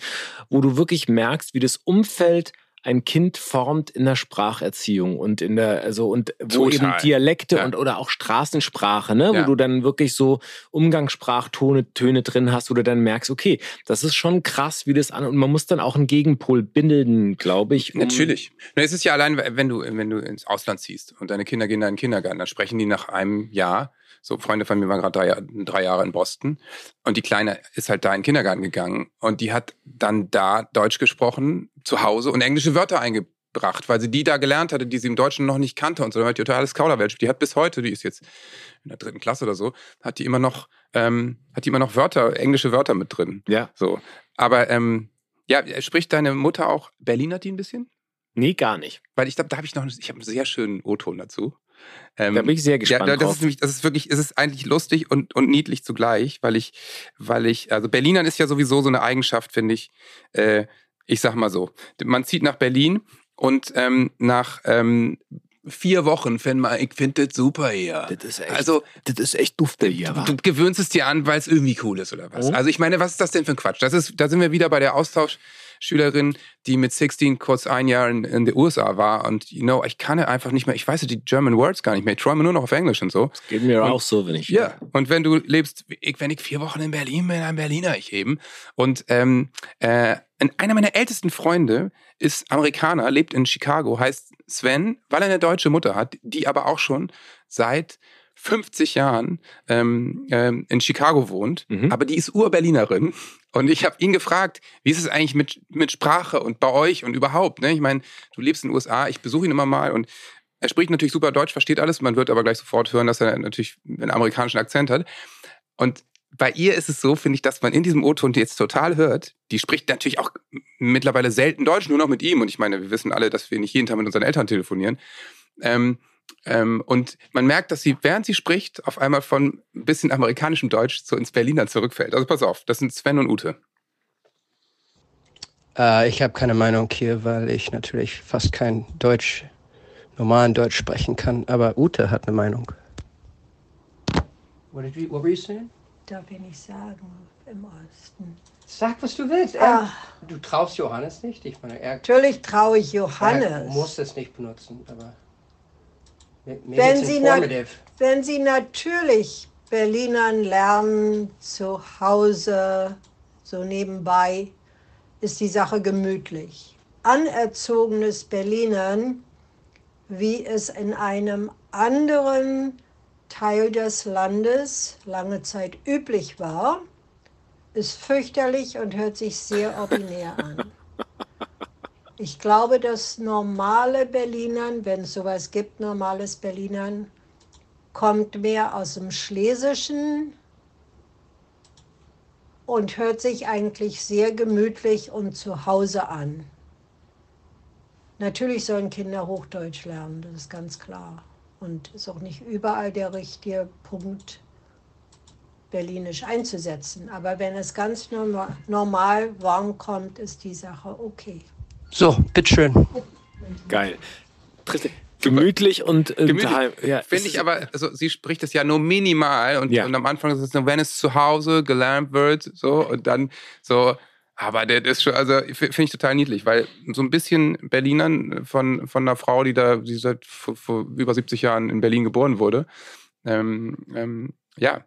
wo du wirklich merkst, wie das Umfeld ein Kind formt in der Spracherziehung und in der, also und wo Total. eben Dialekte Ja. und oder auch Straßensprache, ne, Ja. wo du dann wirklich so Umgangssprachtöne Töne drin hast, wo du dann merkst, okay, das ist schon krass, wie das an und man muss dann auch einen Gegenpol bilden, glaube ich. um- Natürlich. Es ist ja allein, wenn du, wenn du ins Ausland ziehst und deine Kinder gehen da in den Kindergarten, dann sprechen die nach einem Jahr. So, Freunde von mir waren gerade drei, drei Jahre in Boston und die Kleine ist halt da in den Kindergarten gegangen und die hat dann da Deutsch gesprochen, zu Hause und englische Wörter eingebracht, weil sie die da gelernt hatte, die sie im Deutschen noch nicht kannte und so. Dann hat die totales Kauderwelsch. Die hat bis heute, die ist jetzt in der dritten Klasse oder so, hat die immer noch, ähm, hat die immer noch Wörter, englische Wörter mit drin. Ja. So. Aber, ähm, ja, spricht deine Mutter auch Berliner die ein bisschen? Nee, gar nicht. Weil ich glaube, da habe ich noch, ich habe einen sehr schönen O-Ton dazu. Ähm, Da bin ich sehr ja, gespannt das drauf. ist nämlich, das ist wirklich, es ist eigentlich lustig und, und niedlich zugleich, weil ich, weil ich, also Berlinern ist ja sowieso so eine Eigenschaft, finde ich. Äh, ich sag mal so, man zieht nach Berlin und ähm, nach ähm, vier Wochen findet man, ich finde das super hier. Das ist echt, Also das ist echt dufte hier, wa? Du gewöhnst es dir an, weil es irgendwie cool ist oder was. Mhm. Also ich meine, was ist das denn für ein Quatsch? Das ist, da sind wir wieder bei der Austauschschülerin, die mit 16 kurz ein Jahr in, in den USA war und you know, ich kann einfach nicht mehr, ich weiß ja die German Words gar nicht mehr. Ich träume nur noch auf Englisch und so. Geht mir Und- auch so, wenn ich. Ja, und wenn du lebst, ich, wenn ich vier Wochen in Berlin bin, ein Berliner ich eben. Und ähm, äh, ein- einer meiner ältesten Freunde ist Amerikaner, lebt in Chicago, heißt Sven, weil er eine deutsche Mutter hat, die aber auch schon seit 50 Jahren ähm, ähm, in Chicago wohnt, Mhm. aber die ist Ur-Berlinerin. Und ich habe ihn gefragt, wie ist es eigentlich mit, mit Sprache und bei euch und überhaupt? Ne? Ich meine, du lebst in den USA, ich besuche ihn immer mal und er spricht natürlich super Deutsch, versteht alles, man wird aber gleich sofort hören, dass er natürlich einen amerikanischen Akzent hat. Und bei ihr ist es so, finde ich, dass man in diesem O-Ton jetzt total hört. Die spricht natürlich auch mittlerweile selten Deutsch, nur noch mit ihm. Und ich meine, wir wissen alle, dass wir nicht jeden Tag mit unseren Eltern telefonieren. Ähm, ähm, und man merkt, dass sie, während sie spricht, auf einmal von ein bisschen amerikanischem Deutsch so ins Berliner zurückfällt. Also pass auf, das sind Sven und Ute. Äh, ich habe keine Meinung hier, weil ich natürlich fast kein Deutsch, normalen Deutsch sprechen kann. Aber Ute hat eine Meinung. What, did you, what were you saying? Darf ich nicht sagen, im Osten. Sag, was du willst. Ah. Du traust Johannes nicht. Ich meine, er, Natürlich traue ich er Johannes. muss es nicht benutzen. Aber Wenn sie, wenn Sie natürlich Berlinern lernen, zu Hause, so nebenbei, ist die Sache gemütlich. Anerzogenes Berlinern, wie es in einem anderen Teil des Landes lange Zeit üblich war, ist fürchterlich und hört sich sehr ordinär an. Ich glaube, dass normale Berlinern, wenn es sowas gibt, normales Berlinern, kommt mehr aus dem Schlesischen und hört sich eigentlich sehr gemütlich und zu Hause an. Natürlich sollen Kinder Hochdeutsch lernen, das ist ganz klar. Und ist auch nicht überall der richtige Punkt, Berlinisch einzusetzen. Aber wenn es ganz normal warm kommt, ist die Sache okay. So, bitteschön. Geil. Gemütlich und äh, Gemütlich. daheim. Ja, Finde ich aber, also sie spricht es ja nur minimal und, Ja. und am Anfang ist es nur, wenn es zu Hause gelernt wird, so und dann so. Aber der ist schon, also finde ich total niedlich, weil so ein bisschen Berlinern von, von einer Frau, die da, die seit vor, vor über 70 Jahren in Berlin geboren wurde. Ähm, ähm, ja,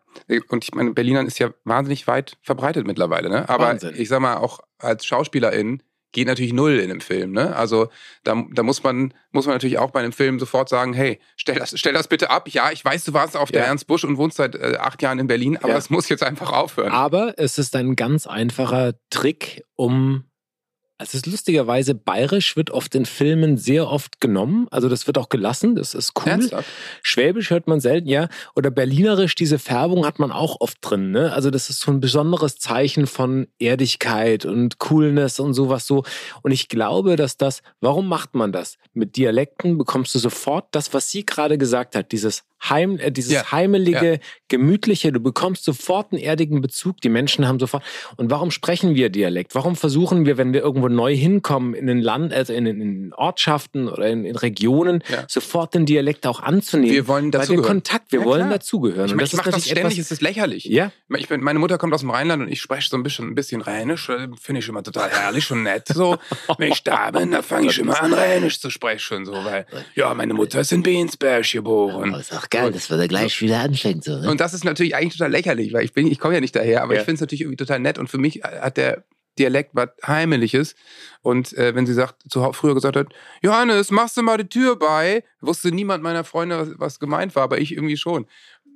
und ich meine, Berlinern ist ja wahnsinnig weit verbreitet mittlerweile, ne? Aber Wahnsinn. ich sag mal, auch als Schauspielerin geht natürlich null in einem Film, ne? Also da, da muss man muss man natürlich auch bei einem Film sofort sagen, hey, stell das, stell das bitte ab. Ja, ich weiß, du warst auf der Ja. Ernst Busch und wohnst seit äh, acht Jahren in Berlin, aber Ja. es muss jetzt einfach aufhören. Aber es ist ein ganz einfacher Trick, um. Also es ist lustigerweise, bayerisch wird oft in Filmen sehr oft genommen. Also das wird auch gelassen, das ist cool. Ernsthaft? Schwäbisch hört man selten, ja. Oder Berlinerisch, diese Färbung hat man auch oft drin. Ne? Also das ist so ein besonderes Zeichen von Erdigkeit und Coolness und sowas so. Und ich glaube, dass das, warum macht man das? Mit Dialekten bekommst du sofort das, was sie gerade gesagt hat, dieses Heim, äh, dieses Ja. heimelige, gemütliche. Du bekommst sofort einen erdigen Bezug. Die Menschen haben sofort. Und warum sprechen wir Dialekt? Warum versuchen wir, wenn wir irgendwo neu hinkommen in ein Land, also in, in Ortschaften oder in, in Regionen, Ja. sofort den Dialekt auch anzunehmen? Wir wollen Weil wir dazugehören. Kontakt, wir Ja, wollen dazugehören. Ich, Und mein, das ich mache das ständig, etwas- es ist lächerlich. Ja, Ich bin, meine Mutter kommt aus dem Rheinland und ich spreche so ein bisschen, ein bisschen Rheinisch. Finde ich immer total herrlich und nett. So, wenn ich da bin, da fange ich immer an, Rheinisch zu sprechen. So, weil, ja, meine Mutter ist in Beensberg geboren. Geil, dass wir da gleich wieder anfängt. So, ne? Und das ist natürlich eigentlich total lächerlich, weil ich bin, ich komme ja nicht daher, aber Ja. ich finde es natürlich irgendwie total nett und für mich hat der Dialekt was Heimeliges. Und äh, wenn sie sagt, zu, früher gesagt hat, Johannes, machst du mal die Tür bei, wusste niemand meiner Freunde, was, was gemeint war, aber ich irgendwie schon.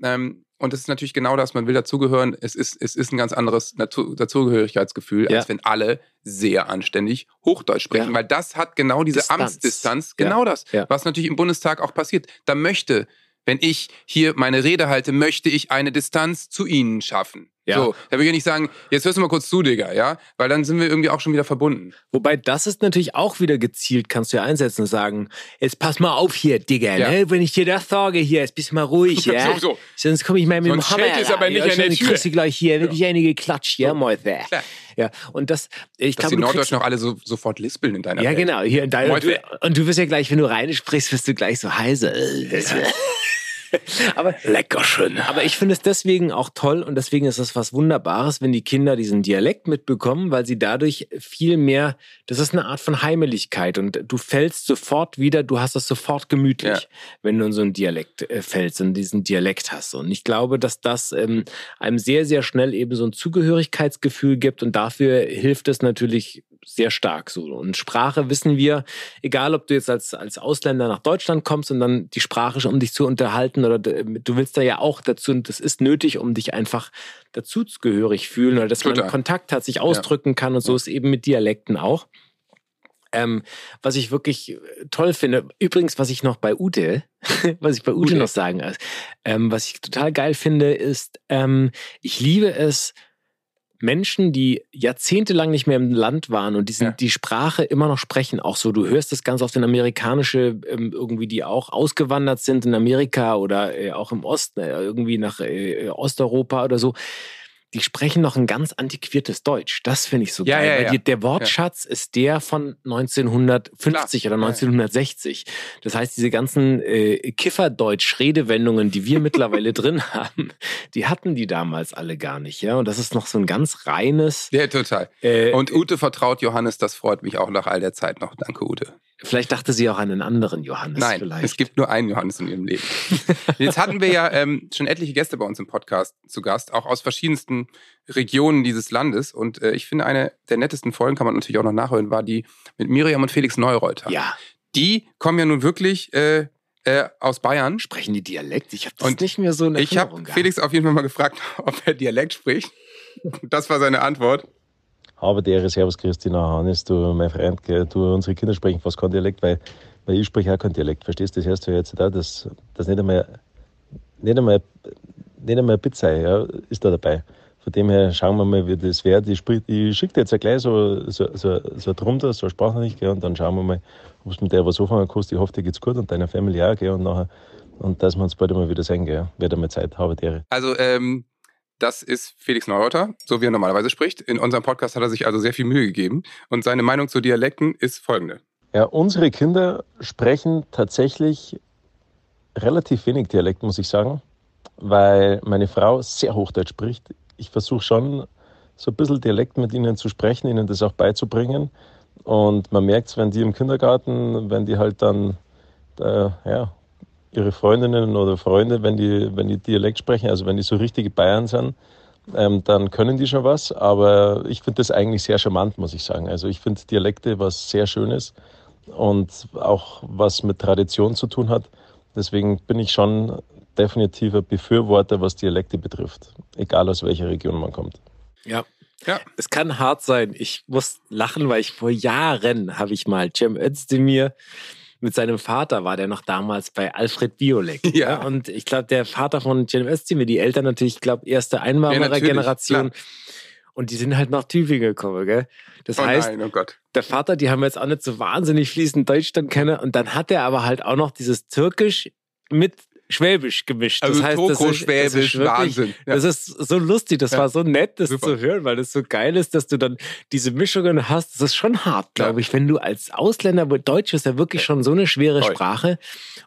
Ähm, und das ist natürlich genau das, man will dazugehören. Es ist, es ist ein ganz anderes Natur, Dazugehörigkeitsgefühl, Ja. als wenn alle sehr anständig Hochdeutsch sprechen, Ja. weil das hat genau diese Distanz. Amtsdistanz, Ja. genau das, Ja. was natürlich im Bundestag auch passiert. Da möchte, wenn ich hier meine Rede halte, möchte ich eine Distanz zu Ihnen schaffen. Ja. So, da will ich ja nicht sagen, jetzt hörst du mal kurz zu, Digga, ja? Weil dann sind wir irgendwie auch schon wieder verbunden. Wobei das ist natürlich auch wieder gezielt, kannst du ja einsetzen und sagen, jetzt pass mal auf hier, Digga, Ja. ne? wenn ich dir das sage hier, jetzt bist du mal ruhig, ja? So, so. Sonst komme ich mal mit Sonst dem Hammer. es aber nicht ja, an kriegst du gleich hier wirklich einige Klatsch, ja, Mäuse. Klar. Ja, und das, ich Dass glaube, die Norddeutschen auch alle so, sofort lispeln in deiner ja, Welt. genau. Hier in deiner, Mäuse. und du wirst ja gleich, wenn du rein sprichst, wirst du gleich so heiser. aber Lecker schön. Aber ich finde es deswegen auch toll und deswegen ist es was Wunderbares, wenn die Kinder diesen Dialekt mitbekommen, weil sie dadurch viel mehr, das ist eine Art von Heimeligkeit und du fällst sofort wieder, du hast es sofort gemütlich, Ja. wenn du in so einen Dialekt äh, fällst, in diesen Dialekt hast. Und ich glaube, dass das ähm, einem sehr, sehr schnell eben so ein Zugehörigkeitsgefühl gibt und dafür hilft es natürlich sehr stark so. Und Sprache wissen wir, egal ob du jetzt als, als Ausländer nach Deutschland kommst und dann die Sprache, um dich zu unterhalten oder du willst da ja auch dazu und das ist nötig, um dich einfach dazugehörig fühlen oder dass Total. man Kontakt hat, sich ausdrücken kann und so ist eben mit Dialekten auch. Ähm, was ich wirklich äh, toll finde, übrigens, was ich noch bei Ute, was ich bei Ute, Ute. noch sagen, äh, ähm, was ich total geil finde, ist, ähm, ich liebe es, Menschen, die jahrzehntelang nicht mehr im Land waren und die, sind, Ja. die Sprache immer noch sprechen, auch so, du hörst das ganz oft in amerikanische, ähm, irgendwie, die auch ausgewandert sind in Amerika oder äh, auch im Osten, äh, irgendwie nach äh, Osteuropa oder so, die sprechen noch ein ganz antiquiertes Deutsch. Das finde ich so Ja, geil, ja, weil ja. die, der Wortschatz ist der von 1950 Klar. oder Ja, ja. 1960. Das heißt, diese ganzen äh, Kifferdeutsch-Redewendungen, die wir mittlerweile drin haben, die hatten die damals alle gar nicht. Ja, und das ist noch so ein ganz reines. Ja, total. Äh, Und Ute vertraut Johannes, das freut mich auch nach all der Zeit noch. Danke, Ute. Vielleicht dachte sie auch an einen anderen Johannes. Nein, vielleicht. es gibt nur einen Johannes in ihrem Leben. Jetzt hatten wir ja ähm, schon etliche Gäste bei uns im Podcast zu Gast, auch aus verschiedensten Regionen dieses Landes. Und äh, ich finde, eine der nettesten Folgen, kann man natürlich auch noch nachhören, war die mit Miriam und Felix Neureuter. ja, Die kommen ja nun wirklich äh, äh, aus Bayern. sprechen die Dialekt? Ich habe das Und nicht mehr so in Ich Erinnerung habe gehabt. Felix auf jeden Fall mal gefragt, ob er Dialekt spricht. Das war seine Antwort. Aber Ehre, Servus Christina Hannes, du mein Freund, du, unsere Kinder sprechen fast kein Dialekt, weil, weil ich spreche auch kein Dialekt, verstehst du? Das heißt ja jetzt auch, dass, dass nicht einmal, nicht einmal, nicht einmal Pizza ja, ist da dabei. von dem her schauen wir mal, wie das wird. Ich, ich schicke dir jetzt ja gleich so, so, so, so drunter, so eine Sprachnachricht, gell, und dann schauen wir mal, ob es mit der was anfangen kannst. Ich hoffe, dir geht's gut und deiner Familie auch, gell, und nachher, und dass wir uns bald mal wieder sehen, gell. Wird einmal Zeit, habe dir. Also, ähm, das ist Felix Neureuther, so wie er normalerweise spricht. In unserem Podcast hat er sich also sehr viel Mühe gegeben. Und seine Meinung zu Dialekten ist folgende. Ja, unsere Kinder sprechen tatsächlich relativ wenig Dialekt, muss ich sagen, weil meine Frau sehr Hochdeutsch spricht. Ich versuche schon so ein bisschen Dialekt mit ihnen zu sprechen, ihnen das auch beizubringen. Und man merkt es, wenn die im Kindergarten, wenn die halt dann, äh, ja, ihre Freundinnen oder Freunde, wenn die, wenn die Dialekt sprechen, also wenn die so richtige Bayern sind, ähm, dann können die schon was. Aber ich finde das eigentlich sehr charmant, muss ich sagen. Also ich finde Dialekte was sehr Schönes und auch was mit Tradition zu tun hat. Deswegen bin ich schon definitiver Befürworter, was Dialekte betrifft. Egal aus welcher Region man kommt. Ja. Ja. Es kann hart sein. Ich muss lachen, weil ich vor Jahren habe ich mal Cem Özdemir mit seinem Vater war der noch damals bei Alfred Biolek. Ja. Und ich glaube, der Vater von Cem Özdemir, die Eltern natürlich, ich glaube, erste Ja, Einwanderer-Generation. klar. und die sind halt nach Tübingen gekommen, gell? Das Oh heißt, nein, oh Gott. der Vater, die haben jetzt auch nicht so wahnsinnig fließend Deutsch dann kennen. Und dann hat er aber halt auch noch dieses Türkisch mit Schwäbisch gemischt. Also das heißt, das ist, das Toko-Schwäbisch, ist wirklich, Wahnsinn. Ja. Das ist so lustig, das Ja. war so nett, das Super. zu hören, weil das so geil ist, dass du dann diese Mischungen hast. Das ist schon hart, glaube ich, wenn du als Ausländer, Deutsch ist ja wirklich schon so eine schwere Voll. Sprache.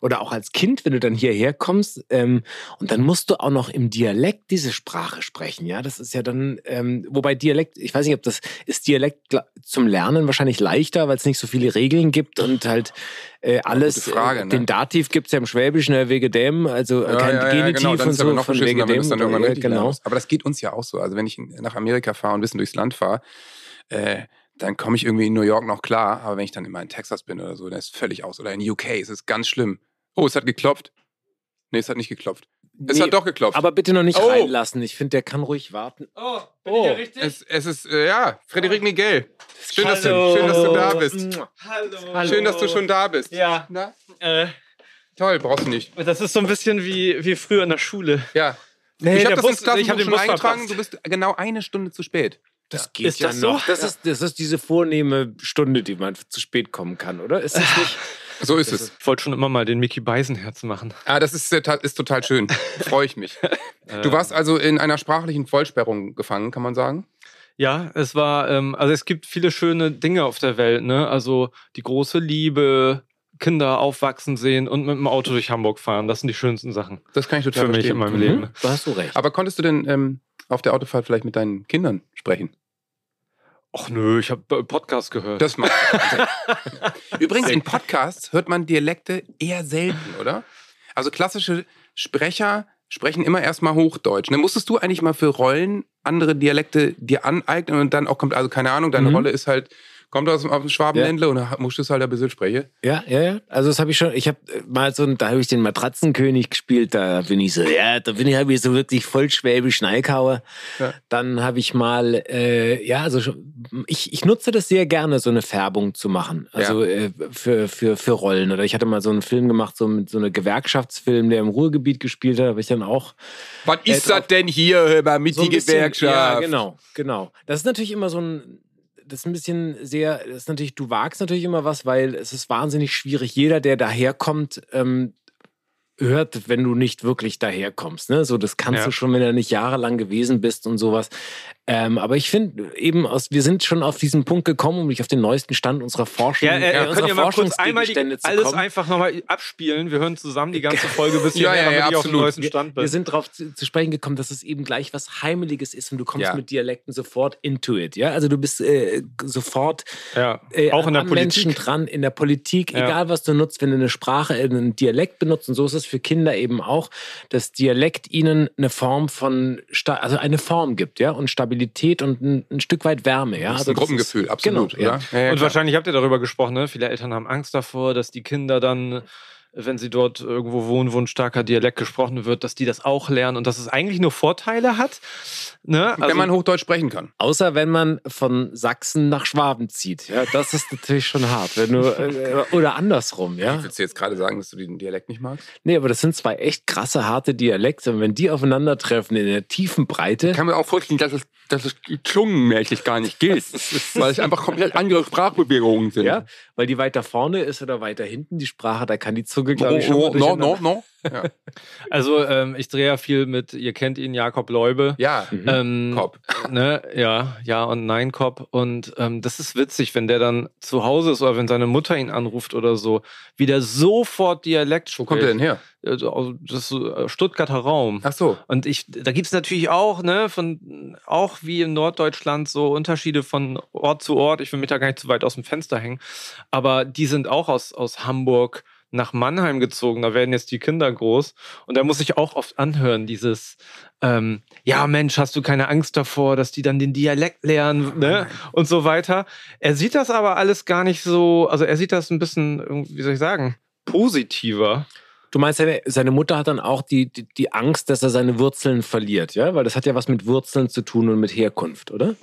Oder auch als Kind, wenn du dann hierher kommst ähm, und dann musst du auch noch im Dialekt diese Sprache sprechen. Ja, das ist ja dann, ähm, wobei Dialekt, ich weiß nicht, ob das ist Dialekt zum Lernen wahrscheinlich leichter, weil es nicht so viele Regeln gibt und halt äh, alles. gute Frage, äh, ne? Den Dativ gibt's ja im Schwäbischen, äh, wegen dem, also äh, kein Genitiv genau, dann und so noch von wegen es dem. dann irgendwann äh, genau. Aber das geht uns ja auch so. Also wenn ich nach Amerika fahre und ein bisschen durchs Land fahre, äh, dann komme ich irgendwie in New York noch klar. Aber wenn ich dann immer in Texas bin oder so, dann ist es völlig aus. Oder in UK, es ist ganz schlimm. Oh, es hat geklopft. Nee, es hat nicht geklopft. Es Nee, hat doch geklopft. Aber bitte noch nicht Oh. reinlassen. Ich finde, der kann ruhig warten. Oh, bin Oh. ich ja richtig? es, es ist, äh, ja, Frederik Miguel. Schön dass, du, schön, dass du da bist. Hallo. Schön, dass du schon da bist. Ja, Na? äh, Toll, brauchst du nicht. das ist so ein bisschen wie, wie früher in der Schule. Ja. Nee, ich habe das Bus- ins Klassenbuch ich hab den schon Bus eingetragen. verpasst. Du bist genau eine Stunde zu spät. Das geht Ist ja das so? noch. Das, ist, das ist diese vornehme Stunde, die man zu spät kommen kann, oder? Ist das nicht? So ist es. Ich wollte schon immer mal den Mickey Beisenherz machen. Ah, das ist, ist total schön. Freue ich mich. Du warst also in einer sprachlichen Vollsperrung gefangen, kann man sagen? Ja, es war, ähm, also es gibt viele schöne Dinge auf der Welt, ne? Also die große Liebe, Kinder aufwachsen sehen und mit dem Auto durch Hamburg fahren. Das sind die schönsten Sachen Das kann ich total für mich verstehen. in meinem Mhm. Leben. Da hast du recht. Aber konntest du denn ähm, auf der Autofahrt vielleicht mit deinen Kindern sprechen? Ach nö, ich habe Podcast gehört. Das macht Übrigens, in Podcasts hört man Dialekte eher selten, oder? Also klassische Sprecher sprechen immer erstmal Hochdeutsch. Ne? Musstest du eigentlich mal für Rollen andere Dialekte dir aneignen und dann auch kommt, also keine Ahnung, deine Mhm. Rolle ist halt, kommt aus, aus dem Schwabenländle und da musst du es halt ein bisschen sprechen. Ja, ja, ja. Also das habe ich schon. Ich habe mal so, da habe ich den Matratzenkönig gespielt. Da bin ich so, ja, da bin ich habe ich so wirklich voll schwäbisch Neikauer. Ja. Dann habe ich mal, äh, ja, also ich, ich nutze das sehr gerne, so eine Färbung zu machen. Also äh, für für für Rollen. Oder ich hatte mal so einen Film gemacht, so mit so eine Gewerkschaftsfilm, der im Ruhrgebiet gespielt hat. Habe ich dann auch Was Äh, ist das denn hier, hör mal, mit so die bisschen- Gewerkschaft? Ja, genau, genau. Das ist natürlich immer so ein, das ist ein bisschen sehr, das ist natürlich, du wagst natürlich immer was, weil es ist wahnsinnig schwierig. Jeder, der daherkommt, ähm, hört, wenn du nicht wirklich daherkommst. Ne? So, das kannst Ja. du schon, wenn du nicht jahrelang gewesen bist und sowas. Ähm, aber ich finde eben, aus, wir sind schon auf diesen Punkt gekommen, um dich auf den neuesten Stand unserer Forschung, Ja, äh, unserer könnt ihr mal kurz einmal die, Forschungsgegenstände zu alles kommen. einfach nochmal abspielen. Wir hören zusammen die ganze Folge bis Ja, ja, ja, damit ich auf dem absolut. neuesten Stand bin. Wir sind darauf zu, zu sprechen gekommen, dass es eben gleich was Heimeliges ist und du kommst Ja. mit Dialekten sofort into it. Ja, also du bist äh, sofort ja, äh, auch in der an Politik. Menschen dran, in der Politik, Ja. egal was du nutzt, wenn du eine Sprache, äh, einen Dialekt benutzt und so ist es für Kinder eben auch, dass Dialekt ihnen eine Form von, also eine Form gibt, ja, und Stabilität und ein, ein Stück weit Wärme, ja. Das ist Also ein Gruppengefühl, absolut, genau, ja. Ja, ja, und klar. wahrscheinlich habt ihr darüber gesprochen, ne? Viele Eltern haben Angst davor, dass die Kinder dann wenn sie dort irgendwo wohnen, wo ein starker Dialekt gesprochen wird, dass die das auch lernen und dass es eigentlich nur Vorteile hat. Ne? wenn man Hochdeutsch sprechen kann. Außer wenn man von Sachsen nach Schwaben zieht. Ja, das ist natürlich schon hart. Wenn du, äh, oder andersrum, ja. Willst du jetzt gerade sagen, dass du den Dialekt nicht magst? Nee, aber das sind zwei echt krasse, harte Dialekte. Und wenn die aufeinandertreffen in der tiefen Breite. Ich kann mir auch vorstellen, dass es, dass es zungenmäßig gar nicht gilt. weil es einfach komplett andere Sprachbewegungen sind. Ja, weil die weiter vorne ist oder weiter hinten, die Sprache, da kann die Zunge, glaube ich, No, schon no, mal no, durcheinander- no. Ja. Also ähm, ich drehe ja viel mit, ihr kennt ihn, Jakob Leube. Ja, Ähm, Kopf. Ne, ja, ja und nein, Cop. Und ähm, das ist witzig, wenn der dann zu Hause ist oder wenn seine Mutter ihn anruft oder so, wie der sofort Dialekt spricht. Wo kommt der denn her? Also, Das äh, Stuttgarter Raum. Ach so. Und ich, da gibt es natürlich auch, ne, von auch wie in Norddeutschland so Unterschiede von Ort zu Ort. Ich will mich da gar nicht zu weit aus dem Fenster hängen. Aber die sind auch aus, aus Hamburg nach Mannheim gezogen. Da werden jetzt die Kinder groß. Und da muss ich auch oft anhören, dieses, ähm, ja, Mensch, hast du keine Angst davor, dass die dann den Dialekt lernen, ne? Und so weiter. Er sieht das aber alles gar nicht so, also er sieht das ein bisschen, wie soll ich sagen, positiver. Du meinst, seine, seine Mutter hat dann auch die, die, die Angst, dass er seine Wurzeln verliert, ja? Weil das hat ja was mit Wurzeln zu tun und mit Herkunft, oder?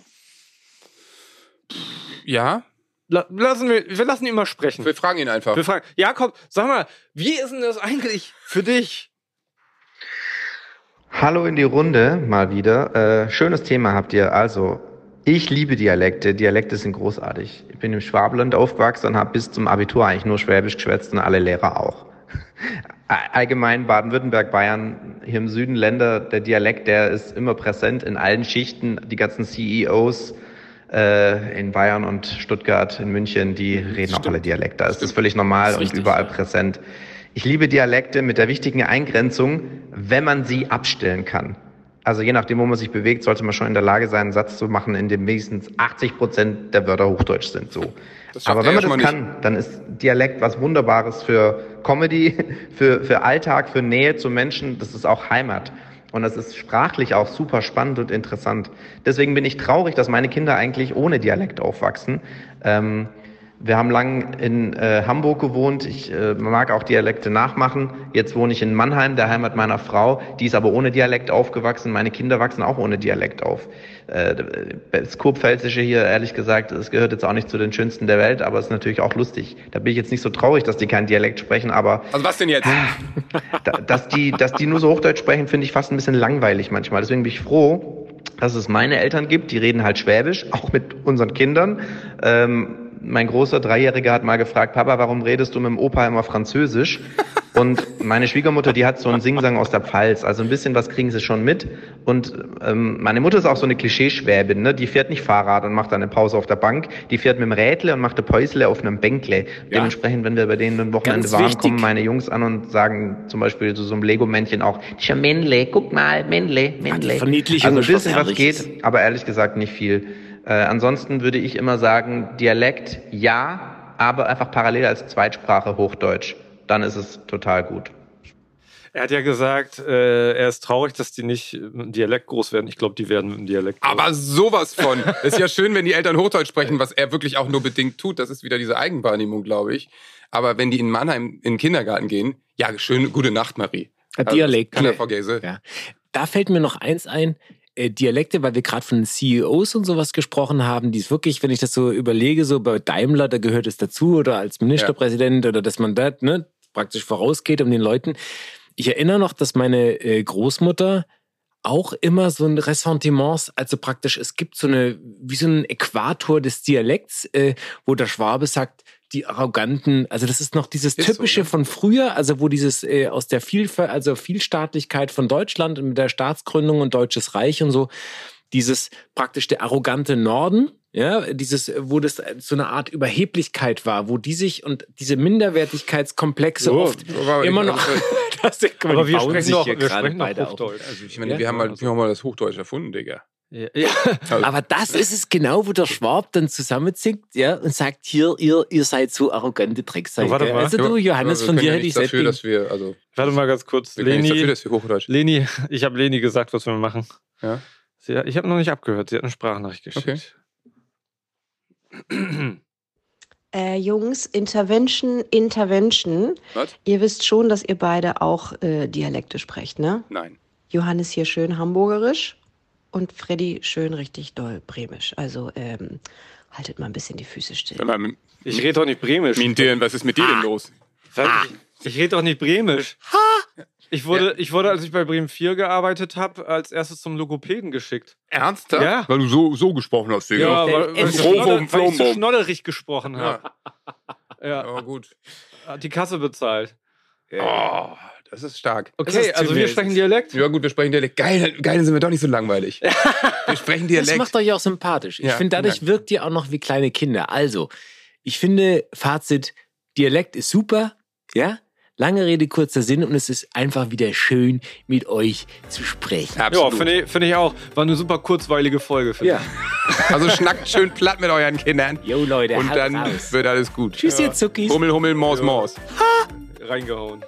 Ja, lassen wir, wir lassen ihn mal sprechen. wir fragen ihn einfach. Wir fragen, Jakob, sag mal, wie ist denn das eigentlich für dich? Hallo in die Runde, mal wieder. Äh, schönes Thema habt ihr. Also, ich liebe Dialekte. Dialekte sind großartig. Ich bin im Schwabenland aufgewachsen und habe bis zum Abitur eigentlich nur Schwäbisch geschwätzt und alle Lehrer auch. Allgemein Baden-Württemberg, Bayern, hier im Süden Länder, der Dialekt, der ist immer präsent in allen Schichten. Die ganzen CEOs äh, in Bayern und Stuttgart, in München, die reden auch alle Dialekt. Da ist das völlig normal und überall präsent. Ich liebe Dialekte mit der wichtigen Eingrenzung, wenn man sie abstellen kann. Also je nachdem, wo man sich bewegt, sollte man schon in der Lage sein, einen Satz zu machen, in dem wenigstens 80 Prozent der Wörter Hochdeutsch sind. So. Aber er wenn man das kann, dann ist Dialekt was Wunderbares für Comedy, für, für Alltag, für Nähe zu Menschen. Das ist auch Heimat. Und das ist sprachlich auch super spannend und interessant. Deswegen bin ich traurig, dass meine Kinder eigentlich ohne Dialekt aufwachsen. Ähm, wir haben lang in äh, Hamburg gewohnt. Ich äh, mag auch Dialekte nachmachen. Jetzt wohne ich in Mannheim, der Heimat meiner Frau. Die ist aber ohne Dialekt aufgewachsen. Meine Kinder wachsen auch ohne Dialekt auf. Äh, das Kurpfälzische hier, ehrlich gesagt, es gehört jetzt auch nicht zu den schönsten der Welt, aber es ist natürlich auch lustig. Da bin ich jetzt nicht so traurig, dass die keinen Dialekt sprechen, aber Also was denn jetzt? da- dass die, dass die nur so Hochdeutsch sprechen, finde ich fast ein bisschen langweilig manchmal. Deswegen bin ich froh, dass es meine Eltern gibt, die reden halt Schwäbisch, auch mit unseren Kindern. Ähm, mein großer Dreijähriger hat mal gefragt, Papa, warum redest du mit dem Opa immer Französisch? Und meine Schwiegermutter, die hat so einen Singsang aus der Pfalz. Also ein bisschen was kriegen sie schon mit. Und ähm, meine Mutter ist auch so eine Klischeeschwäbin, ne? Die fährt nicht Fahrrad und macht dann eine Pause auf der Bank. Die fährt mit dem Rädle und macht eine Päusle auf einem Bänkle. Dementsprechend, wenn wir bei denen ein Wochenende Ganz waren, wichtig. kommen meine Jungs an und sagen zum Beispiel zu so einem Lego-Männchen auch, Tja, Männle, guck mal, Männle, Männle. Verniedlichung Also ein was bisschen was geht, aber ehrlich gesagt nicht viel. Äh, ansonsten würde ich immer sagen, Dialekt ja, aber einfach parallel als Zweitsprache Hochdeutsch. Dann ist es total gut. Er hat ja gesagt, äh, er ist traurig, dass die nicht mit dem Dialekt groß werden. Ich glaube, die werden mit dem Dialekt groß. Aber sowas von. ist ja schön, wenn die Eltern Hochdeutsch sprechen, was er wirklich auch nur bedingt tut. Das ist wieder diese Eigenwahrnehmung, glaube ich. Aber wenn die in Mannheim in den Kindergarten gehen, ja, schön, gute Nacht, Marie. Ein Also, Dialekt. Kann er Frau Gäse. Ja. Da fällt mir noch eins ein. Äh, Dialekte, weil wir gerade von CEOs und sowas gesprochen haben, die ist wirklich, wenn ich das so überlege, so bei Daimler, da gehört es dazu oder als Ministerpräsident oder dass man da ne, praktisch vorausgeht um den Leuten. Ich erinnere noch, dass meine äh, Großmutter auch immer so ein Ressentiment, also praktisch, es gibt so eine, wie so ein Äquator des Dialekts, äh, wo der Schwabe sagt, die arroganten, also das ist noch dieses Ist so, typische ne? von früher, also wo dieses äh, aus der Vielfalt, also Vielstaatlichkeit von Deutschland und mit der Staatsgründung und Deutsches Reich und so, dieses praktisch der arrogante Norden, ja, dieses, wo das so eine Art Überheblichkeit war, wo die sich und diese Minderwertigkeitskomplexe So, oft so immer noch. das, guck mal, Aber wir sprechen doch, hier wir sprechen doch. Hochdeutsch. Also ich meine, Ja? wir, haben mal, wir haben mal das Hochdeutsch erfunden, Digga. Ja, ja. Also, Aber das ist es genau, wo der Schwab dann zusammenzinkt, ja, und sagt, hier, ihr, ihr seid so arrogante Drecksäcke. Warte mal. Also du, Johannes, wir von dir ja hätte ich dafür, dass wir, also, Warte mal ganz kurz. nichts dafür, Leni, dass wir Hochdeutsch. Leni, ich habe Leni gesagt, was wir machen. Ja? Sie, ich habe noch nicht abgehört. Sie hat eine Sprachnachricht geschickt. Äh, Jungs, Intervention, Intervention. Was? Ihr wisst schon, dass ihr beide auch äh, Dialekte sprecht, ne? Nein. Johannes hier schön hamburgerisch und Freddy schön richtig doll bremisch. Also ähm, haltet mal ein bisschen die Füße still. Mal, Ich rede doch nicht bremisch. Mintieren, was ist mit dir denn los? Ich, ich rede doch nicht bremisch. Ich wurde, ich wurde, als ich bei Bremen 4 gearbeitet habe, als erstes zum Logopäden geschickt. Ernsthaft? Ja. Weil du so, so gesprochen hast, Digga. Ja, weil, weil, ich so schnoddel- weil ich so schnodderig gesprochen habe. Ja. Ja, gut. Hat die Kasse bezahlt. Oh, das ist stark. Okay, Das ist also wir sprechen Dialekt? Ja, gut, wir sprechen Dialekt. Geil, geil, dann sind wir doch nicht so langweilig. Wir sprechen Das Dialekt. macht euch auch sympathisch. Ich Ja, finde, dadurch wirkt ihr auch noch wie kleine Kinder. Also, ich finde, Fazit, Dialekt ist super, ja? Lange Rede, kurzer Sinn und es ist einfach wieder schön, mit euch zu sprechen. Ja, finde ich, find ich auch. War eine super kurzweilige Folge. finde Ja. Also schnackt schön platt mit euren Kindern. Jo, Leute, Und dann raus. wird alles gut. Tschüss, ihr Zuckis. Hummel, Hummel, Maus, Maus. ich. Reingehauen.